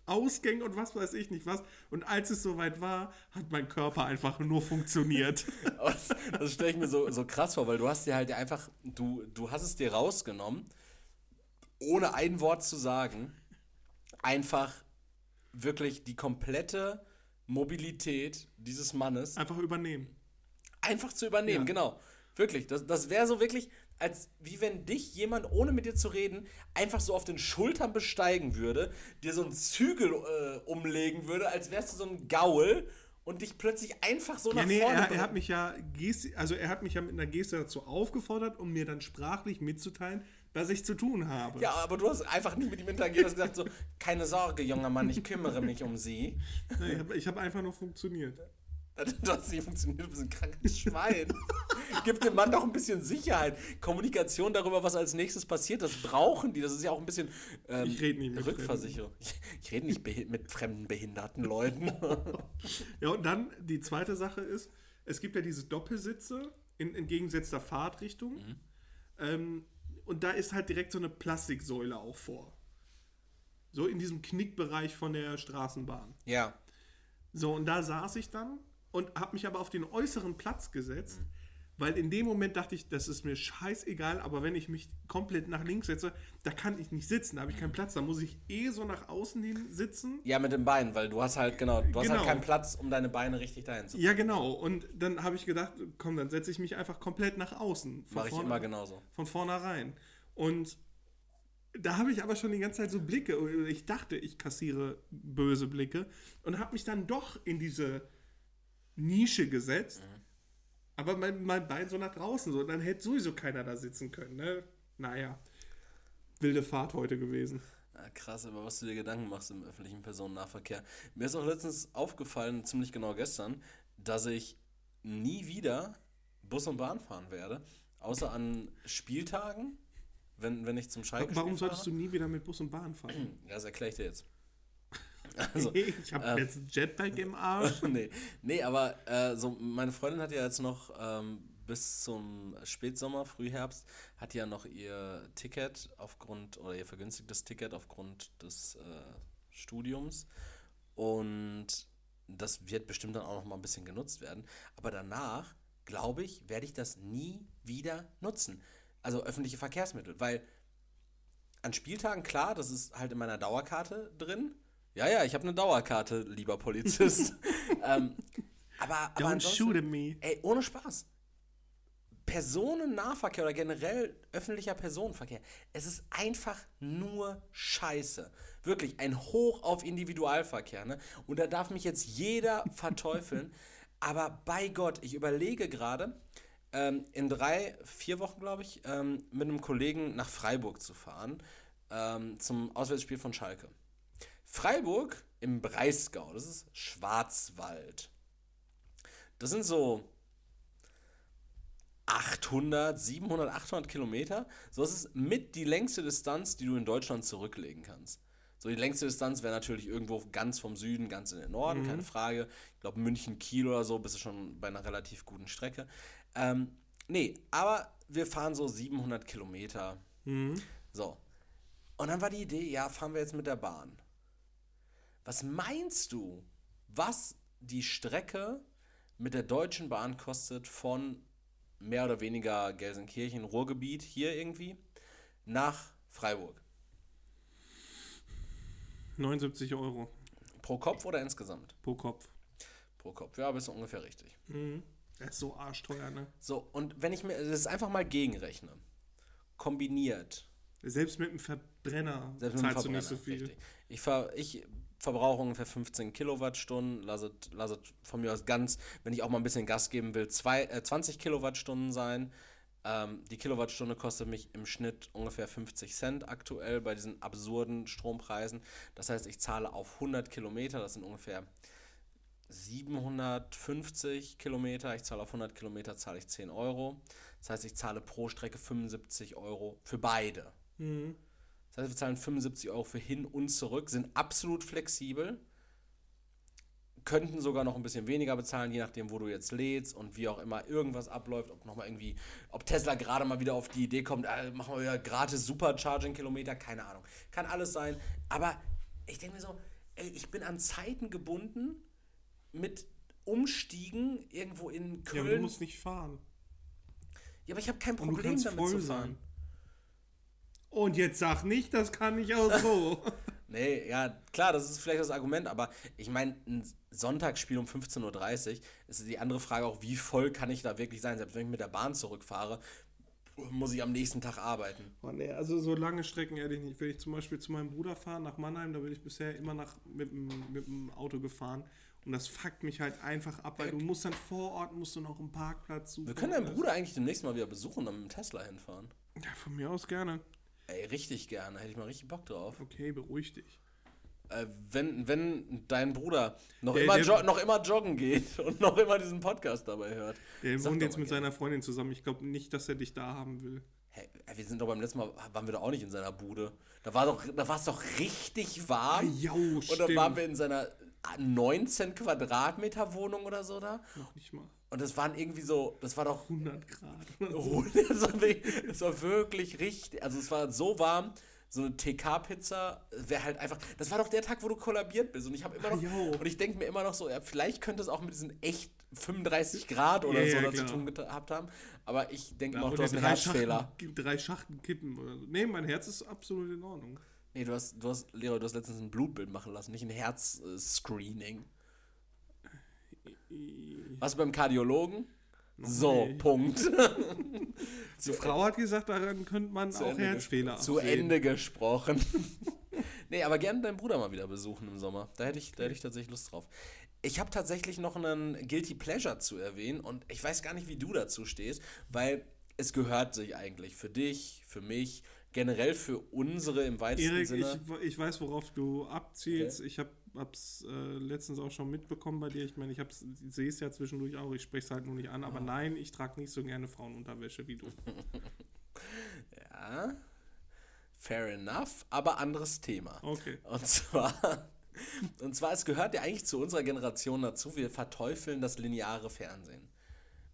Ausgängen und was weiß ich nicht was. Und als es soweit war, hat mein Körper einfach nur funktioniert. das das stelle ich mir so, so krass vor, weil du hast dir halt einfach, du, du hast es dir rausgenommen, ohne ein Wort zu sagen, einfach wirklich die komplette Mobilität dieses Mannes Einfach übernehmen. einfach zu übernehmen, Ja. genau. Wirklich, das, das wäre so wirklich, als wie wenn dich jemand, ohne mit dir zu reden, einfach so auf den Schultern besteigen würde, dir so einen Zügel äh, umlegen würde, als wärst du so ein Gaul und dich plötzlich einfach so nach Ja, nee, vorne er, er hat mich ja also er hat mich ja mit einer Geste dazu aufgefordert, um mir dann sprachlich mitzuteilen, was ich zu tun habe. Ja, aber du hast einfach nicht mit ihm interagiert, hast gesagt so, keine Sorge, junger Mann, ich kümmere mich um sie. Nee, Ich habe hab einfach nur funktioniert. Du hast nicht funktioniert, du bist ein krankes Schwein. Gib dem Mann doch ein bisschen Sicherheit. Kommunikation darüber, was als nächstes passiert, das brauchen die. Das ist ja auch ein bisschen ähm, Ich red nicht mit Rückversicherung. Ich, ich rede nicht mit fremden behinderten Leuten. Ja, und dann die zweite Sache ist, es gibt ja diese Doppelsitze in entgegengesetzter Fahrtrichtung. Ähm, und da ist halt direkt so eine Plastiksäule auch vor. So in diesem Knickbereich von der Straßenbahn. ja. So, und da saß ich dann und habe mich aber auf den äußeren Platz gesetzt, weil in dem Moment dachte ich, das ist mir scheißegal, aber wenn ich mich komplett nach links setze, da kann ich nicht sitzen, da habe ich keinen Platz, da muss ich eh so nach außen hin sitzen. Ja, mit den Beinen, weil du hast halt, genau, du hast Genau. halt keinen Platz, um deine Beine richtig dahin zu Ja, genau. Und dann habe ich gedacht, komm, dann setze ich mich einfach komplett nach außen. Von Mache ich immer genauso. Von vornherein. Und da habe ich aber schon die ganze Zeit so Blicke, ich dachte, ich kassiere böse Blicke und habe mich dann doch in diese Nische gesetzt. Aber mein, mein Bein so nach draußen, so, dann hätte sowieso keiner da sitzen können. Ne? Naja, wilde Fahrt heute gewesen. Ja, krass, über was du dir Gedanken machst im öffentlichen Personennahverkehr. Mir ist auch letztens aufgefallen, ziemlich genau gestern, dass ich nie wieder Bus und Bahn fahren werde. Außer an Spieltagen, wenn, wenn ich zum Schalke Warum solltest du nie wieder mit Bus und Bahn fahren? Ja, das erkläre ich dir jetzt. Also, ich habe jetzt ein Jetpack im Arsch. nee, nee, aber äh, so, meine Freundin hat ja jetzt noch ähm, bis zum Spätsommer, Frühherbst, hat ja noch ihr Ticket aufgrund, oder ihr vergünstigtes Ticket aufgrund des äh, Studiums. Und das wird bestimmt dann auch noch mal ein bisschen genutzt werden. Aber danach, glaube ich, werde ich das nie wieder nutzen. Also öffentliche Verkehrsmittel, weil an Spieltagen, klar, das ist halt in meiner Dauerkarte drin. Ja, ja, ich habe eine Dauerkarte, lieber Polizist. ähm, aber, aber Don't shoot at me. Ey, ohne Spaß. Personennahverkehr oder generell öffentlicher Personenverkehr, es ist einfach nur Scheiße. Wirklich ein Hoch auf Individualverkehr. Ne? Und da darf mich jetzt jeder verteufeln. Aber bei Gott, ich überlege gerade, ähm, in drei, vier Wochen, glaube ich, ähm, mit einem Kollegen nach Freiburg zu fahren, ähm, zum Auswärtsspiel von Schalke. Freiburg im Breisgau, das ist Schwarzwald. Das sind so 800, 700, 800 Kilometer. So ist es mit die längste Distanz, die du in Deutschland zurücklegen kannst. So, die längste Distanz wäre natürlich irgendwo ganz vom Süden, ganz in den Norden, keine Frage. Ich glaube, München, Kiel oder so, bist du schon bei einer relativ guten Strecke. Ähm, nee, aber wir fahren so 700 Kilometer. So. Und dann war die Idee, ja, fahren wir jetzt mit der Bahn. Was meinst du, was die Strecke mit der Deutschen Bahn kostet von mehr oder weniger Gelsenkirchen, Ruhrgebiet, hier irgendwie, nach Freiburg? 79 Euro Pro Kopf oder insgesamt? pro Kopf. Pro Kopf, ja, bist du ungefähr richtig. Das ist so arschteuer, ne? So, und wenn ich mir das einfach mal gegenrechne, kombiniert, Selbst mit dem Verbrenner Selbst mit dem zahlst du nicht so Verbrenner, viel. richtig. Ich, fahr, ich verbrauche ungefähr 15 Kilowattstunden, lasset, lasset von mir aus ganz, wenn ich auch mal ein bisschen Gas geben will, zwei, äh, 20 Kilowattstunden sein. Ähm, die Kilowattstunde kostet mich im Schnitt ungefähr 50 Cent aktuell bei diesen absurden Strompreisen. Das heißt, ich zahle auf 100 Kilometer, das sind ungefähr 750 Kilometer. Ich zahle auf 100 Kilometer, zahle ich 10 Euro. Das heißt, ich zahle pro Strecke 75 Euro für beide. Mhm. Das heißt, wir zahlen 75 Euro für hin und zurück, sind absolut flexibel, könnten sogar noch ein bisschen weniger bezahlen, je nachdem, wo du jetzt lädst und wie auch immer irgendwas abläuft, ob nochmal irgendwie, ob Tesla gerade mal wieder auf die Idee kommt, äh, machen wir ja gratis Supercharging-Kilometer, keine Ahnung. Kann alles sein, aber ich denke mir so, ey, ich bin an Zeiten gebunden mit Umstiegen irgendwo in Ja, Köln. aber du musst nicht fahren. Ja, aber ich habe kein Problem damit voll zu fahren. sein. Und jetzt sag nicht, das kann ich auch so. Nee, ja, klar, das ist vielleicht das Argument, aber ich meine, ein Sonntagsspiel um 15.30 Uhr ist die andere Frage auch, wie voll kann ich da wirklich sein? Selbst wenn ich mit der Bahn zurückfahre, muss ich am nächsten Tag arbeiten. Oh, nee, also so lange Strecken ehrlich nicht. Wenn ich zum Beispiel zu meinem Bruder fahre, nach Mannheim, da bin ich bisher immer nach, mit, dem, mit dem Auto gefahren. Und das fuckt mich halt einfach ab, weil du musst dann vor Ort, musst du noch einen Parkplatz suchen. Wir können deinen Bruder eigentlich demnächst mal wieder besuchen und dann mit dem Tesla hinfahren. Ja, von mir aus gerne. Ey, richtig gerne, hätte ich mal richtig Bock drauf. Okay, beruhig dich. Äh, wenn, wenn dein Bruder noch, Der- immer der- jo noch immer joggen geht und noch immer diesen Podcast dabei hört. Der wohnt jetzt mit gerne. seiner Freundin zusammen. Ich glaube nicht, dass er dich da haben will. Hey, wir sind doch beim letzten Mal, waren wir doch auch nicht in seiner Bude. Da war doch, da war es doch richtig warm. Ja, Und dann waren wir in seiner 19 Quadratmeter Wohnung oder so da. Noch nicht mal. Und das waren irgendwie so, das war doch. 100 Grad. Oh, das, war wirklich, das war wirklich richtig. Also es war so warm. So eine TK-Pizza wäre halt einfach. Das war doch der Tag, wo du kollabiert bist. Und ich habe immer noch. Jo. Und ich denke mir immer noch so, ja, vielleicht könnte es auch mit diesen echt 35 Grad oder Ja, so ja, klar. tun gehabt haben. Aber ich denke Ja, immer noch, du hast einen drei Herzfehler. Schachten, drei Schachten kippen oder so. Nee, mein Herz ist absolut in Ordnung. Nee, du hast, du hast, Leo, du hast letztens ein Blutbild machen lassen, nicht ein Herz-Screening. Was beim Kardiologen? So, nicht. Punkt. Die Frau hat gesagt, daran könnte man auch Ende Herzfehler Zu absehen. Ende gesprochen. nee, aber gerne deinen Bruder mal wieder besuchen im Sommer. Da hätte ich, da hätte ich tatsächlich Lust drauf. Ich habe tatsächlich noch einen Guilty Pleasure zu erwähnen und ich weiß gar nicht, wie du dazu stehst, weil es gehört sich eigentlich für dich, für mich, generell für unsere im weitesten Erik, Sinne. ich, ich weiß, worauf du abzielst. Ich habe es äh, letztens auch schon mitbekommen bei dir. Ich meine, ich, hab's- ich sehe es ja zwischendurch auch. Ich spreche es halt nur nicht an. Aber nein, ich trage nicht so gerne Frauenunterwäsche wie du. Ja, fair enough, aber anderes Thema. Okay. Und zwar, und zwar, es gehört ja eigentlich zu unserer Generation dazu, wir verteufeln das lineare Fernsehen.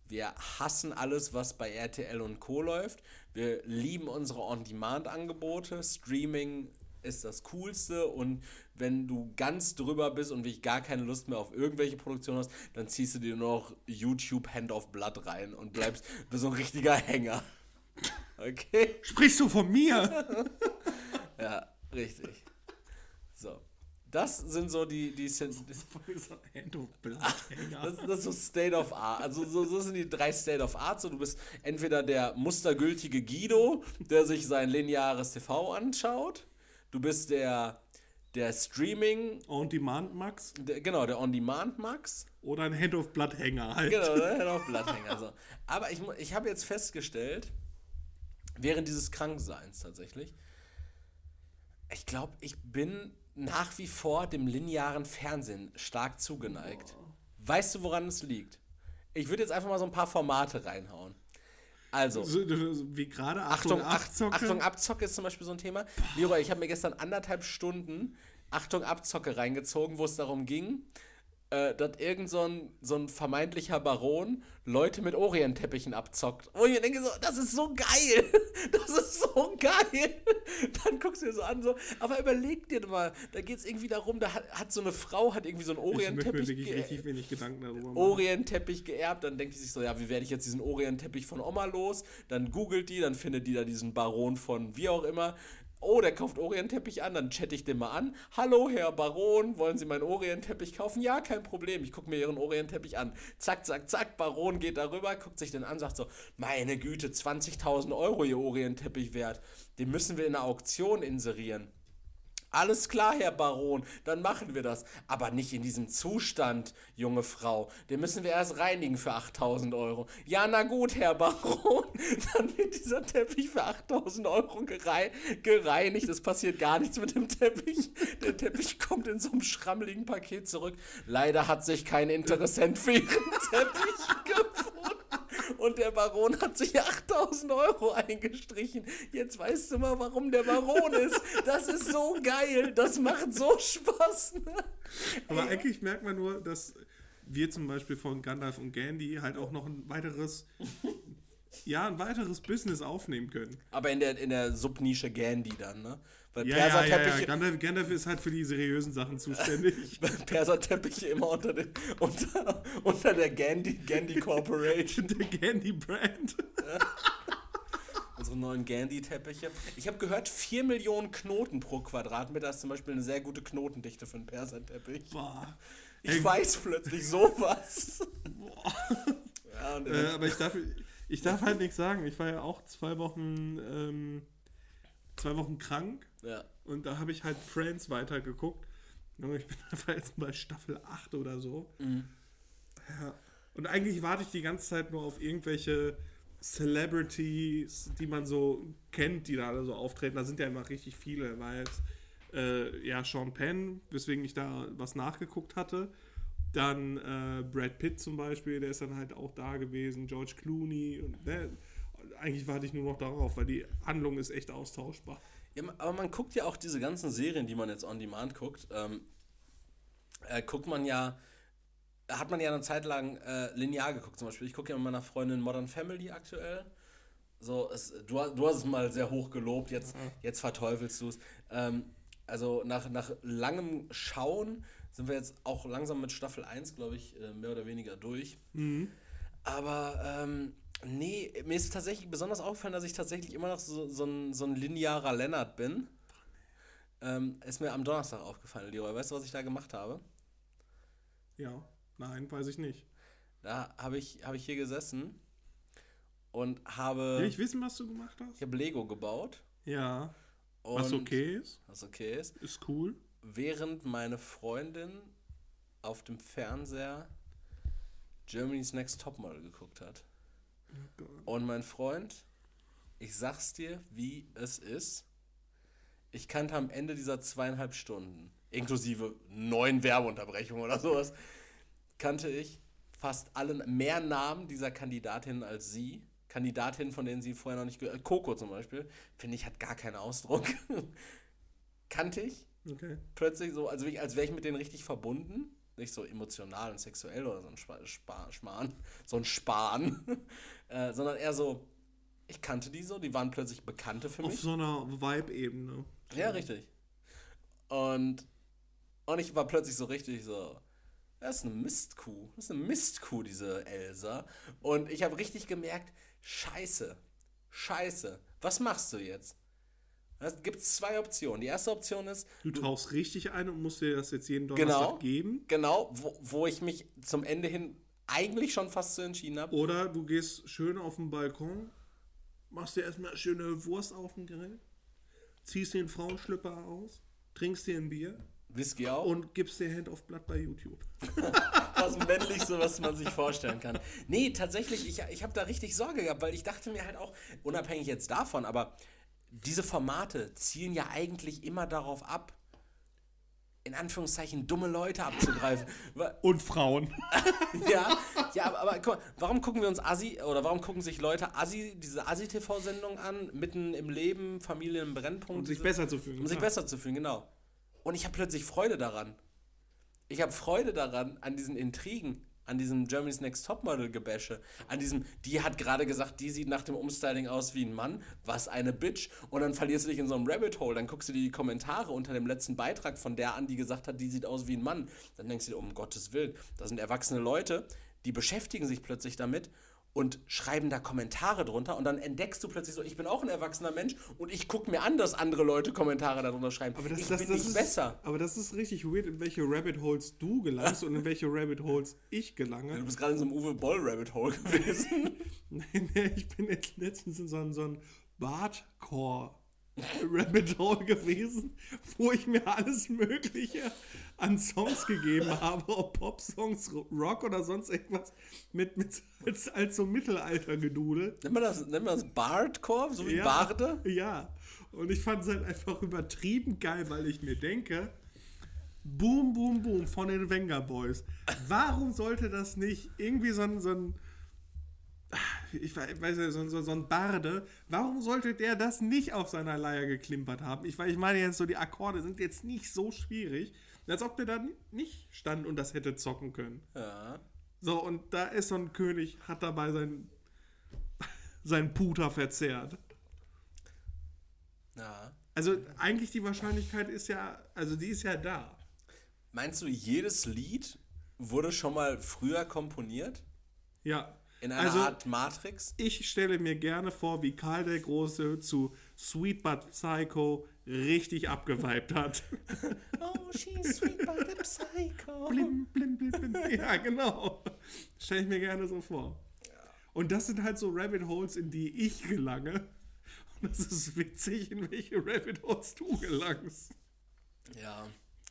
Wir hassen alles, was bei RTL und Co. läuft. Wir lieben unsere On-Demand-Angebote. Streaming ist das Coolste. Und wenn du ganz drüber bist und wirklich gar keine Lust mehr auf irgendwelche Produktionen hast, dann ziehst du dir nur noch YouTube Hand of Blood rein und bleibst bist so ein richtiger Hänger. Okay? Sprichst du von mir? Ja, richtig. So. Das sind so die, die, Blood, Hänger. Das, das ist so State of Art. Also so, so sind die drei State of Art. So, du bist entweder der mustergültige Guido, der sich sein lineares TV anschaut. Du bist der, der Streaming, On-Demand, Max? der, genau, der On-Demand-Max. Oder ein Hand of Blood Hänger halt. Genau, der auf Blatthänger. So. Aber ich, ich habe jetzt festgestellt, während dieses Krankseins tatsächlich, ich glaube, ich bin nach wie vor dem linearen Fernsehen stark zugeneigt. Weißt du, woran es liegt? Ich würde jetzt einfach mal so ein paar Formate reinhauen. Also, So, wie gerade Achtung, Achtung, Ach, Abzocke. Achtung, Abzocke ist zum Beispiel so ein Thema. Leroy, ich habe mir gestern anderthalb Stunden Achtung, Abzocke reingezogen, wo es darum ging, äh, dass irgend so ein, so ein vermeintlicher Baron Leute mit Orientteppichen abzockt. Wo ich mir denke so, das ist so geil. Das ist so geil. Dann guckst du dir so an, so, aber überleg dir mal, da geht es irgendwie darum, da hat, hat so eine Frau, hat irgendwie so einen Orientteppich wirklich ge- richtig wenig Gedanken darüber machen. Orientteppich geerbt, dann denkt die sich so, ja, wie werde ich jetzt diesen Orientteppich von Oma los? Dann googelt die, dann findet die da diesen Baron von wie auch immer. Oh, der kauft Orientteppich an, dann chatte ich den mal an. Hallo, Herr Baron, wollen Sie meinen Orientteppich kaufen? Ja, kein Problem, ich gucke mir Ihren Orientteppich an. Zack, zack, zack, Baron geht darüber, guckt sich den an, sagt so, meine Güte, 20.000 Euro Ihr Orientteppich wert. Den müssen wir in einer Auktion inserieren. Alles klar, Herr Baron, dann machen wir das. Aber nicht in diesem Zustand, junge Frau. Den müssen wir erst reinigen für 8000 Euro. Ja, na gut, Herr Baron. Dann wird dieser Teppich für 8000 Euro gerei gereinigt. Es passiert gar nichts mit dem Teppich. Der Teppich kommt in so einem schrammeligen Paket zurück. Leider hat sich kein Interessent für ihren Teppich gefunden. Und der Baron hat sich 8000 Euro eingestrichen. Jetzt weißt du mal, warum der Baron ist. Das ist so geil. Das macht so Spaß. Ne? Aber eigentlich merkt man nur, dass wir zum Beispiel von Gandalf und Gandhi halt auch noch ein weiteres, ja, ein weiteres Business aufnehmen können. Aber in der, in der Subnische Gandhi dann, ne? Weil Ja, ja, ja, ja. Perserteppiche Gandalf, Gandalf ist halt für die seriösen Sachen zuständig. Perserteppiche immer unter, den, unter, unter der Gandhi, Gandhi Corporation. Der Gandhi-Brand. Unsere neuen Gandhi-Teppiche. Ich habe gehört, 4 Millionen Knoten pro Quadratmeter ist zum Beispiel eine sehr gute Knotendichte für einen Perserteppich. Boah. Ich Ey, weiß plötzlich sowas. Ja, und Äh, aber ich darf, ich darf halt nichts sagen. Ich war ja auch zwei Wochen, ähm, zwei Wochen krank ja. und da habe ich halt Friends weitergeguckt. Ich bin einfach jetzt bei Staffel 8 oder so. Ja. Und eigentlich warte ich die ganze Zeit nur auf irgendwelche Celebrities, die man so kennt, die da alle so auftreten. Da sind ja immer richtig viele, weil äh, ja, Sean Penn, weswegen ich da was nachgeguckt hatte. Dann äh, Brad Pitt zum Beispiel, der ist dann halt auch da gewesen, George Clooney. Und, ne, eigentlich warte ich nur noch darauf, weil die Handlung ist echt austauschbar. Ja, aber man guckt ja auch diese ganzen Serien, die man jetzt on demand guckt, ähm, äh, guckt man ja, hat man ja eine Zeit lang äh, linear geguckt. Zum Beispiel, ich gucke ja mit meiner Freundin Modern Family aktuell. So, es, du, hast- du hast es mal sehr hoch gelobt, jetzt, jetzt verteufelst du es. Ähm, also nach, nach langem Schauen sind wir jetzt auch langsam mit Staffel 1, glaube ich, äh, mehr oder weniger durch. Aber ähm, nee, mir ist tatsächlich besonders aufgefallen, dass ich tatsächlich immer noch so, so, ein, so ein linearer Lennart bin. Ähm, ist mir am Donnerstag aufgefallen, Leroy. Weißt du, was ich da gemacht habe? Ja, nein, weiß ich nicht. Da habe ich, hab ich hier gesessen und habe, Will ich wissen, was du gemacht hast? ich habe Lego gebaut. Ja. Was okay ist, Was okay ist. ist cool. Während meine Freundin auf dem Fernseher Germany's Next Topmodel geguckt hat. Und mein Freund, ich sag's dir, wie es ist. Ich kannte am Ende dieser zweieinhalb Stunden, inklusive neun Werbeunterbrechungen oder sowas, kannte ich fast alle, mehr Namen dieser Kandidatinnen als sie. Kandidatinnen, von denen sie vorher noch nicht gehört Coco zum Beispiel, finde ich, hat gar keinen Ausdruck. kannte ich Okay. plötzlich so, als, wär- als wäre ich mit denen richtig verbunden. Nicht so emotional und sexuell oder so ein Spa Spa Schmarrn, so ein Spahn, äh, sondern eher so, ich kannte die so, die waren plötzlich Bekannte für Auf mich. so einer Vibe-Ebene. Ja, richtig. Und, und ich war plötzlich so richtig so, das ist eine Mistkuh. Das ist eine Mistkuh, diese Elsa. Und ich habe richtig gemerkt, scheiße, scheiße, was machst du jetzt? Es gibt zwei Optionen. Die erste Option ist, Du tauchst richtig ein und musst dir das jetzt jeden Donnerstag Genau. geben. Genau, wo, wo ich mich zum Ende hin eigentlich schon fast so entschieden habe. Oder du gehst schön auf den Balkon, machst dir erstmal schöne Wurst auf den Grill, ziehst den Frauenschlüpper aus, trinkst dir ein Bier Whisky auch. und gibst dir Hand auf Blatt bei YouTube. das männlichste, was man sich vorstellen kann. Nee, tatsächlich, ich, ich habe da richtig Sorge gehabt, weil ich dachte mir halt auch, unabhängig jetzt davon, aber diese Formate zielen ja eigentlich immer darauf ab, in Anführungszeichen dumme Leute abzugreifen. Und Frauen. ja, ja, aber, aber guck mal, warum gucken wir uns Assi oder warum gucken sich Leute Assi, diese Assi-TV-Sendung an, mitten im Leben, Familie im Brennpunkt? Um sich diese- besser zu fühlen. Um sich besser zu fühlen, genau. Und ich habe plötzlich Freude daran. Ich habe Freude daran, an diesen Intrigen, an diesem Germany's Next Topmodel-Gebäsche, an diesem, die hat gerade gesagt, die sieht nach dem Umstyling aus wie ein Mann, was eine Bitch. Und dann verlierst du dich in so einem Rabbit Hole, dann guckst du dir die Kommentare unter dem letzten Beitrag von der an, die gesagt hat, die sieht aus wie ein Mann. Dann denkst du dir, um Gottes Willen, da sind erwachsene Leute, die beschäftigen sich plötzlich damit und schreiben da Kommentare drunter und dann entdeckst du plötzlich so, ich bin auch ein erwachsener Mensch und ich gucke mir an, dass andere Leute Kommentare darunter schreiben. Aber das, ich das, bin das nicht ist, besser. Aber das ist richtig weird, in welche Rabbit Holes du gelangst und in welche Rabbit Holes ich Du gelange. bist gerade in so einem Uwe Boll Rabbit Hole gewesen. Nee, nee, ich bin jetzt letztens in so einem, so einem Bardcore Rabbit Hole gewesen, wo ich mir alles Mögliche an Songs gegeben habe, ob Pop-Songs, Rock oder sonst irgendwas, mit, mit als, als so Mittelalter-Gedudel. Nennt man das, nennt man das Bardcore, so wie Ja, Barde? Ja. Und ich fand es halt einfach übertrieben geil, weil ich mir denke, Boom, Boom, Boom von den Wenger Boys. Warum sollte das nicht irgendwie so ein, so ein ich weiß ja, so, so, so ein Barde, warum sollte der das nicht auf seiner Leier geklimpert haben? Ich, ich meine jetzt so, die Akkorde sind jetzt nicht so schwierig, als ob der dann nicht stand und das hätte zocken können. Ja. So, und da ist so ein König, hat dabei sein, sein Puter verzehrt. ja. Also eigentlich die Wahrscheinlichkeit ist ja, also die ist ja da. Meinst du, jedes Lied wurde schon mal früher komponiert? Ja. In einer Also- Art Matrix? Ich stelle mir gerne vor, wie Karl der Große zu Sweet But Psycho richtig abgeweibt hat. Oh, she's sweet but a psycho. blim, blim, blim, blim. Ja, genau. Stelle ich mir gerne so vor. Und das sind halt so Rabbit Holes, in die ich gelange. Und das ist witzig, in welche Rabbit Holes du gelangst. Ja,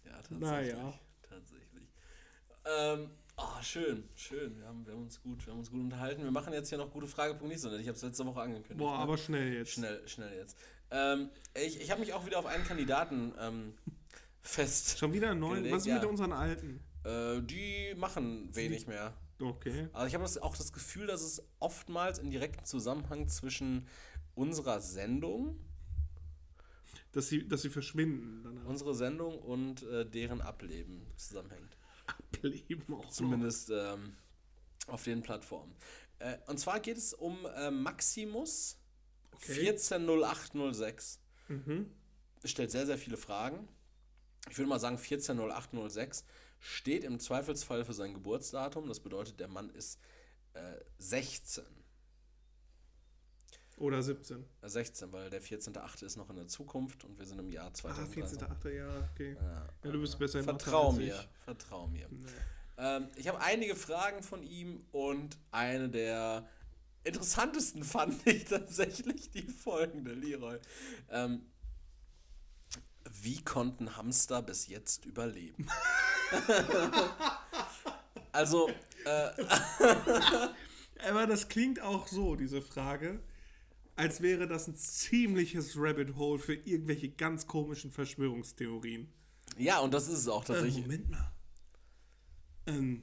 ja, tatsächlich. Naja. Tatsächlich. Ähm, oh, schön, schön. Wir haben, wir, haben uns gut, wir haben uns gut unterhalten. Wir machen jetzt hier noch gute Frage. Nicht, sondern ich habe es letzte Woche angekündigt. Boah, ne? aber schnell jetzt. Schnell, schnell jetzt. Ähm, ich ich habe mich auch wieder auf einen Kandidaten ähm, fest. Schon wieder neun? Gelegt, Was ist ja. mit unseren alten? Äh, die machen wenig mehr. Okay. Aber ich habe auch das Gefühl, dass es oftmals in direkten Zusammenhang zwischen unserer Sendung, Dass sie, dass sie verschwinden danach. unsere Sendung und äh, deren Ableben zusammenhängt. Ableben auch. Zumindest ähm, auf den Plattformen. Äh, und zwar geht es um äh, Maximus Okay. 140806. Mhm. Stellt sehr, sehr viele Fragen. Ich würde mal sagen, 140806 steht im Zweifelsfall für sein Geburtsdatum. Das bedeutet, der Mann ist äh, 16. Oder 17. Äh, 16, weil der 14.8. ist noch in der Zukunft und wir sind im Jahr Ah, 2013. 14.8. Ja, okay. Ja, Ja, du bist besser in Mathe Vertrau als mir, ich. vertrau mir. Nee. Ähm, ich habe einige Fragen von ihm und eine der interessantesten fand ich tatsächlich die folgende, Leroy. Ähm, wie konnten Hamster bis jetzt überleben? also, äh, Aber das klingt auch so, diese Frage, als wäre das ein ziemliches Rabbit Hole für irgendwelche ganz komischen Verschwörungstheorien. ja, und das ist es auch Äh, tatsächlich. Moment mal. Ähm.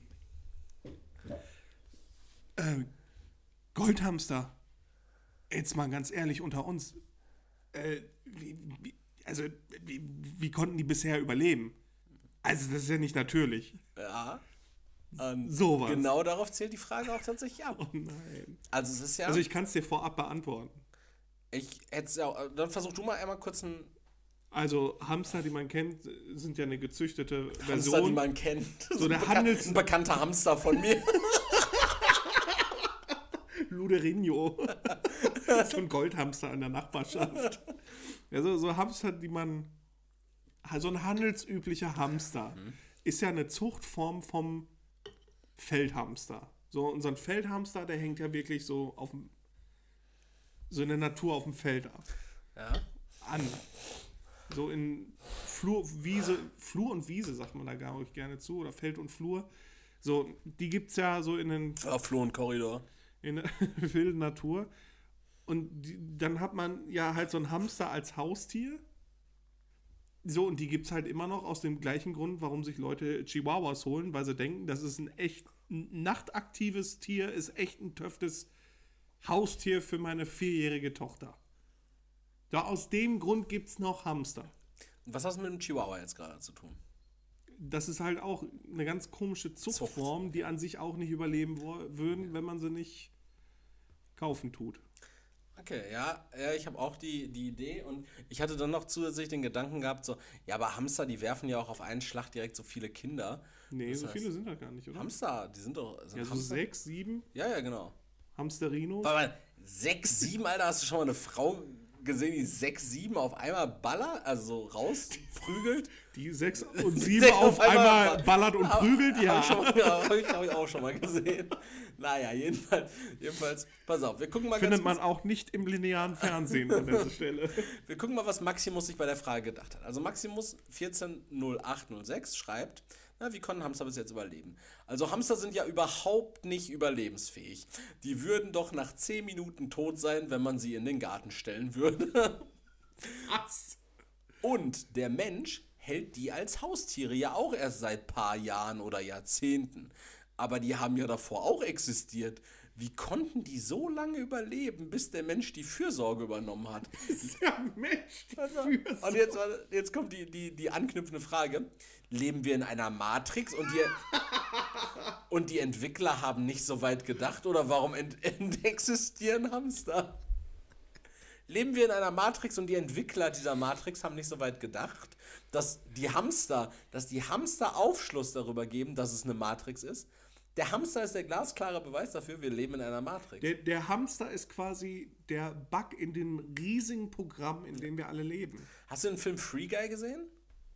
Äh, Goldhamster. Jetzt mal ganz ehrlich unter uns. Äh, wie, wie, also, wie, wie konnten die bisher überleben? Also, das ist ja nicht natürlich. Ja. Und Sowas. Genau darauf zählt die Frage auch tatsächlich ab. Oh nein. Also, es ist ja. Also, ich kann es dir vorab beantworten. ich hätte ja. Dann versuch du mal einmal kurz ein Also, Hamster, die man kennt, sind ja eine gezüchtete Hamster, die Version. man kennt. So, der ein, bekan Handels- ein bekannter Hamster von mir. Luderinho. so ein Goldhamster in der Nachbarschaft. Ja, so, so Hamster, die man. So ein handelsüblicher Hamster ist ja eine Zuchtform vom Feldhamster. So, unser Feldhamster, der hängt ja wirklich so auf dem. So in der Natur auf dem Feld ab. ja. An. So in Flur, Wiese, Flur und Wiese, sagt man da gar nicht gerne zu, oder Feld und Flur. So, die gibt es ja so in den ja Floh und Korridor. in der wilden Natur. Und die, dann hat man ja halt so ein Hamster als Haustier. So, und die gibt es halt immer noch aus dem gleichen Grund, warum sich Leute Chihuahuas holen, weil sie denken, das ist ein echt nachtaktives Tier, ist echt ein töftes Haustier für meine vierjährige Tochter. Da aus dem Grund gibt es noch Hamster. Und was hast du mit dem Chihuahua jetzt gerade zu tun? Das ist halt auch eine ganz komische Zuchtform, die an sich auch nicht überleben würden, wenn man sie nicht kaufen tut. Okay, ja, ja ich habe auch die, die Idee und ich hatte dann noch zusätzlich den Gedanken gehabt, so, ja, aber Hamster, die werfen ja auch auf einen Schlag direkt so viele Kinder. Nee, Das so heißt- viele sind da gar nicht, oder? Hamster, die sind doch. Sind Ja, so Hamster? sechs, sieben Ja, ja, genau. Hamsterino. Aber sechs, sieben, Alter, hast du schon mal eine Frau gesehen, die sechs, sieben auf einmal ballert, also so rausprügelt? Die 6 und 7 Sechs auf auf einmal einmal ballert und prügelt, Habe ja. mal- ja, hab ich, hab ich auch schon mal gesehen. Naja, jedenfalls, jedenfalls, pass auf, wir gucken mal Findet man auch nicht im linearen Fernsehen an dieser Stelle. Wir gucken mal, was Maximus sich bei der Frage gedacht hat. Also Maximus 140806 schreibt, na, wie konnten Hamster bis jetzt überleben? Also Hamster sind ja überhaupt nicht überlebensfähig. Die würden doch nach 10 Minuten tot sein, wenn man sie in den Garten stellen würde. Was? Und der Mensch hält die als Haustiere ja auch erst seit paar Jahren oder Jahrzehnten. Aber die haben ja davor auch existiert. Wie konnten die so lange überleben, bis der Mensch die Fürsorge übernommen hat? Ist der Mensch die Fürsorge? Und jetzt, jetzt kommt die, die, die anknüpfende Frage. Leben wir in einer Matrix und die, und die Entwickler haben nicht so weit gedacht? Oder warum ent, ent existieren Hamster? Leben wir in einer Matrix und die Entwickler dieser Matrix haben nicht so weit gedacht, dass die Hamster, dass die Hamster Aufschluss darüber geben, dass es eine Matrix ist? Der Hamster ist der glasklare Beweis dafür, wir leben in einer Matrix. Der, der Hamster ist quasi der Bug in dem riesigen Programm, in dem wir alle leben. Hast du den Film Free Guy gesehen?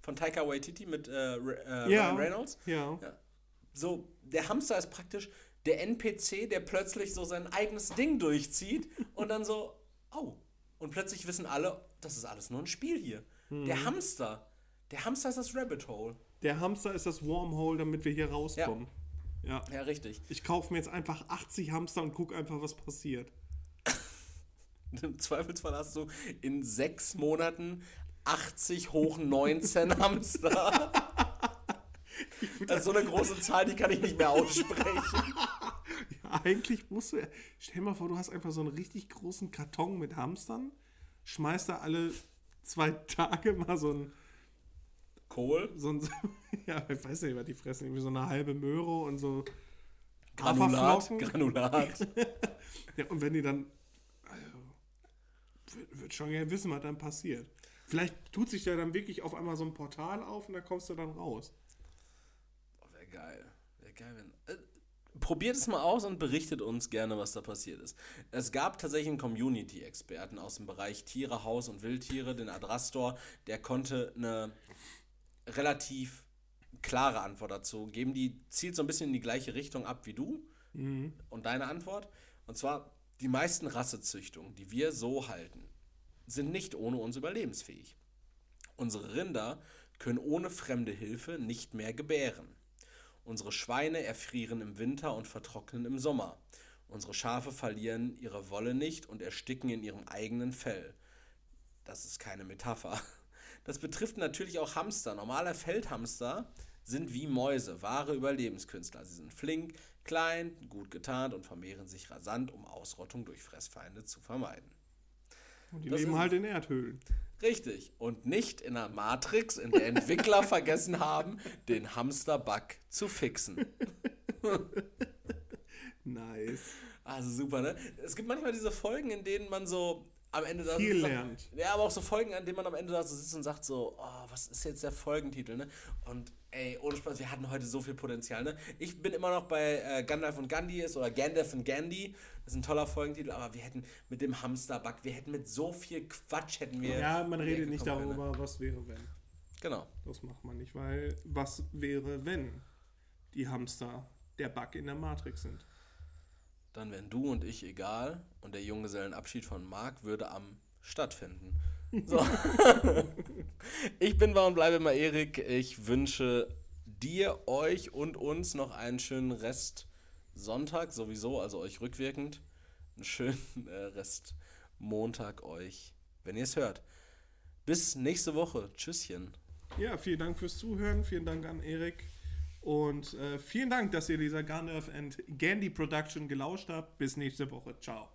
Von Taika Waititi mit äh, äh, Ja. Ryan Reynolds? Ja. Ja. So, der Hamster ist praktisch der NPC, der plötzlich so sein eigenes Ding durchzieht und dann so, oh. Und plötzlich wissen alle, das ist alles nur ein Spiel hier. Der Hamster, der Hamster ist das Rabbit Hole. Der Hamster ist das Wormhole, damit wir hier rauskommen. Ja. Ja, richtig. Ich kaufe mir jetzt einfach 80 Hamster und gucke einfach, was passiert. Im Zweifelsfall hast du in sechs Monaten 80 hoch 19 Hamster. Das ist so eine große Zahl, die kann ich nicht mehr aussprechen. Ja, eigentlich musst du. Stell dir mal vor, du hast einfach so einen richtig großen Karton mit Hamstern, schmeißt da alle zwei Tage mal so ein. Kohl, So ein ja, ich weiß nicht, was die fressen. Irgendwie so eine halbe Möhre und so. Granulat. Granulat. Ja, und wenn die dann. Also, wird schon gerne wissen, was dann passiert. Vielleicht tut sich da dann wirklich auf einmal so ein Portal auf und da kommst du dann raus. Oh, Wäre geil. Wäre geil, wenn. Äh, probiert es mal aus und berichtet uns gerne, was da passiert ist. Es gab tatsächlich einen Community-Experten aus dem Bereich Tiere, Haus und Wildtiere, den Adrastor, der konnte eine relativ klare Antwort dazu geben. Die zielt so ein bisschen in die gleiche Richtung ab wie du und deine Antwort. Und zwar, die meisten Rassezüchtungen, die wir so halten, sind nicht ohne uns überlebensfähig. Unsere Rinder können ohne fremde Hilfe nicht mehr gebären. Unsere Schweine erfrieren im Winter und vertrocknen im Sommer. Unsere Schafe verlieren ihre Wolle nicht und ersticken in ihrem eigenen Fell. Das ist keine Metapher. Das betrifft natürlich auch Hamster. Normale Feldhamster sind wie Mäuse, wahre Überlebenskünstler. Sie sind flink, klein, gut getarnt und vermehren sich rasant, um Ausrottung durch Fressfeinde zu vermeiden. Und die Das leben halt in Erdhöhlen. Richtig. Und nicht in einer Matrix, in der Entwickler vergessen haben, den Hamster-Bug zu fixen. Nice. Also super, ne? Es gibt manchmal diese Folgen, in denen man so am Ende da Viel lernt. Ja, aber auch so Folgen, an denen man am Ende da so sitzt und sagt so, oh, was ist jetzt der Folgentitel, ne? Und ey, ohne Spaß, wir hatten heute so viel Potenzial, ne? Ich bin immer noch bei äh, Gandalf und Gandhi ist oder Gandalf und Gandhi. Das ist ein toller Folgentitel, aber wir hätten mit dem Hamsterbug, wir hätten mit so viel Quatsch hätten wir. Ja, man redet nicht kommen können, darüber, was wäre, wenn. Genau. Das macht man nicht, weil was wäre, wenn die Hamster der Bug in der Matrix sind? Dann wären du und ich egal und der Junggesellenabschied von Marc würde am stattfinden. So. ich bin war und bleibe immer Erik. Ich wünsche dir, euch und uns noch einen schönen Rest Sonntag sowieso, also euch rückwirkend. Einen schönen äh, Rest Montag euch, wenn ihr es hört. Bis nächste Woche. Tschüsschen. Ja, vielen Dank fürs Zuhören, vielen Dank an Erik und äh, vielen Dank, dass ihr dieser Gandalf and Gandhi Production gelauscht habt. Bis nächste Woche. Ciao.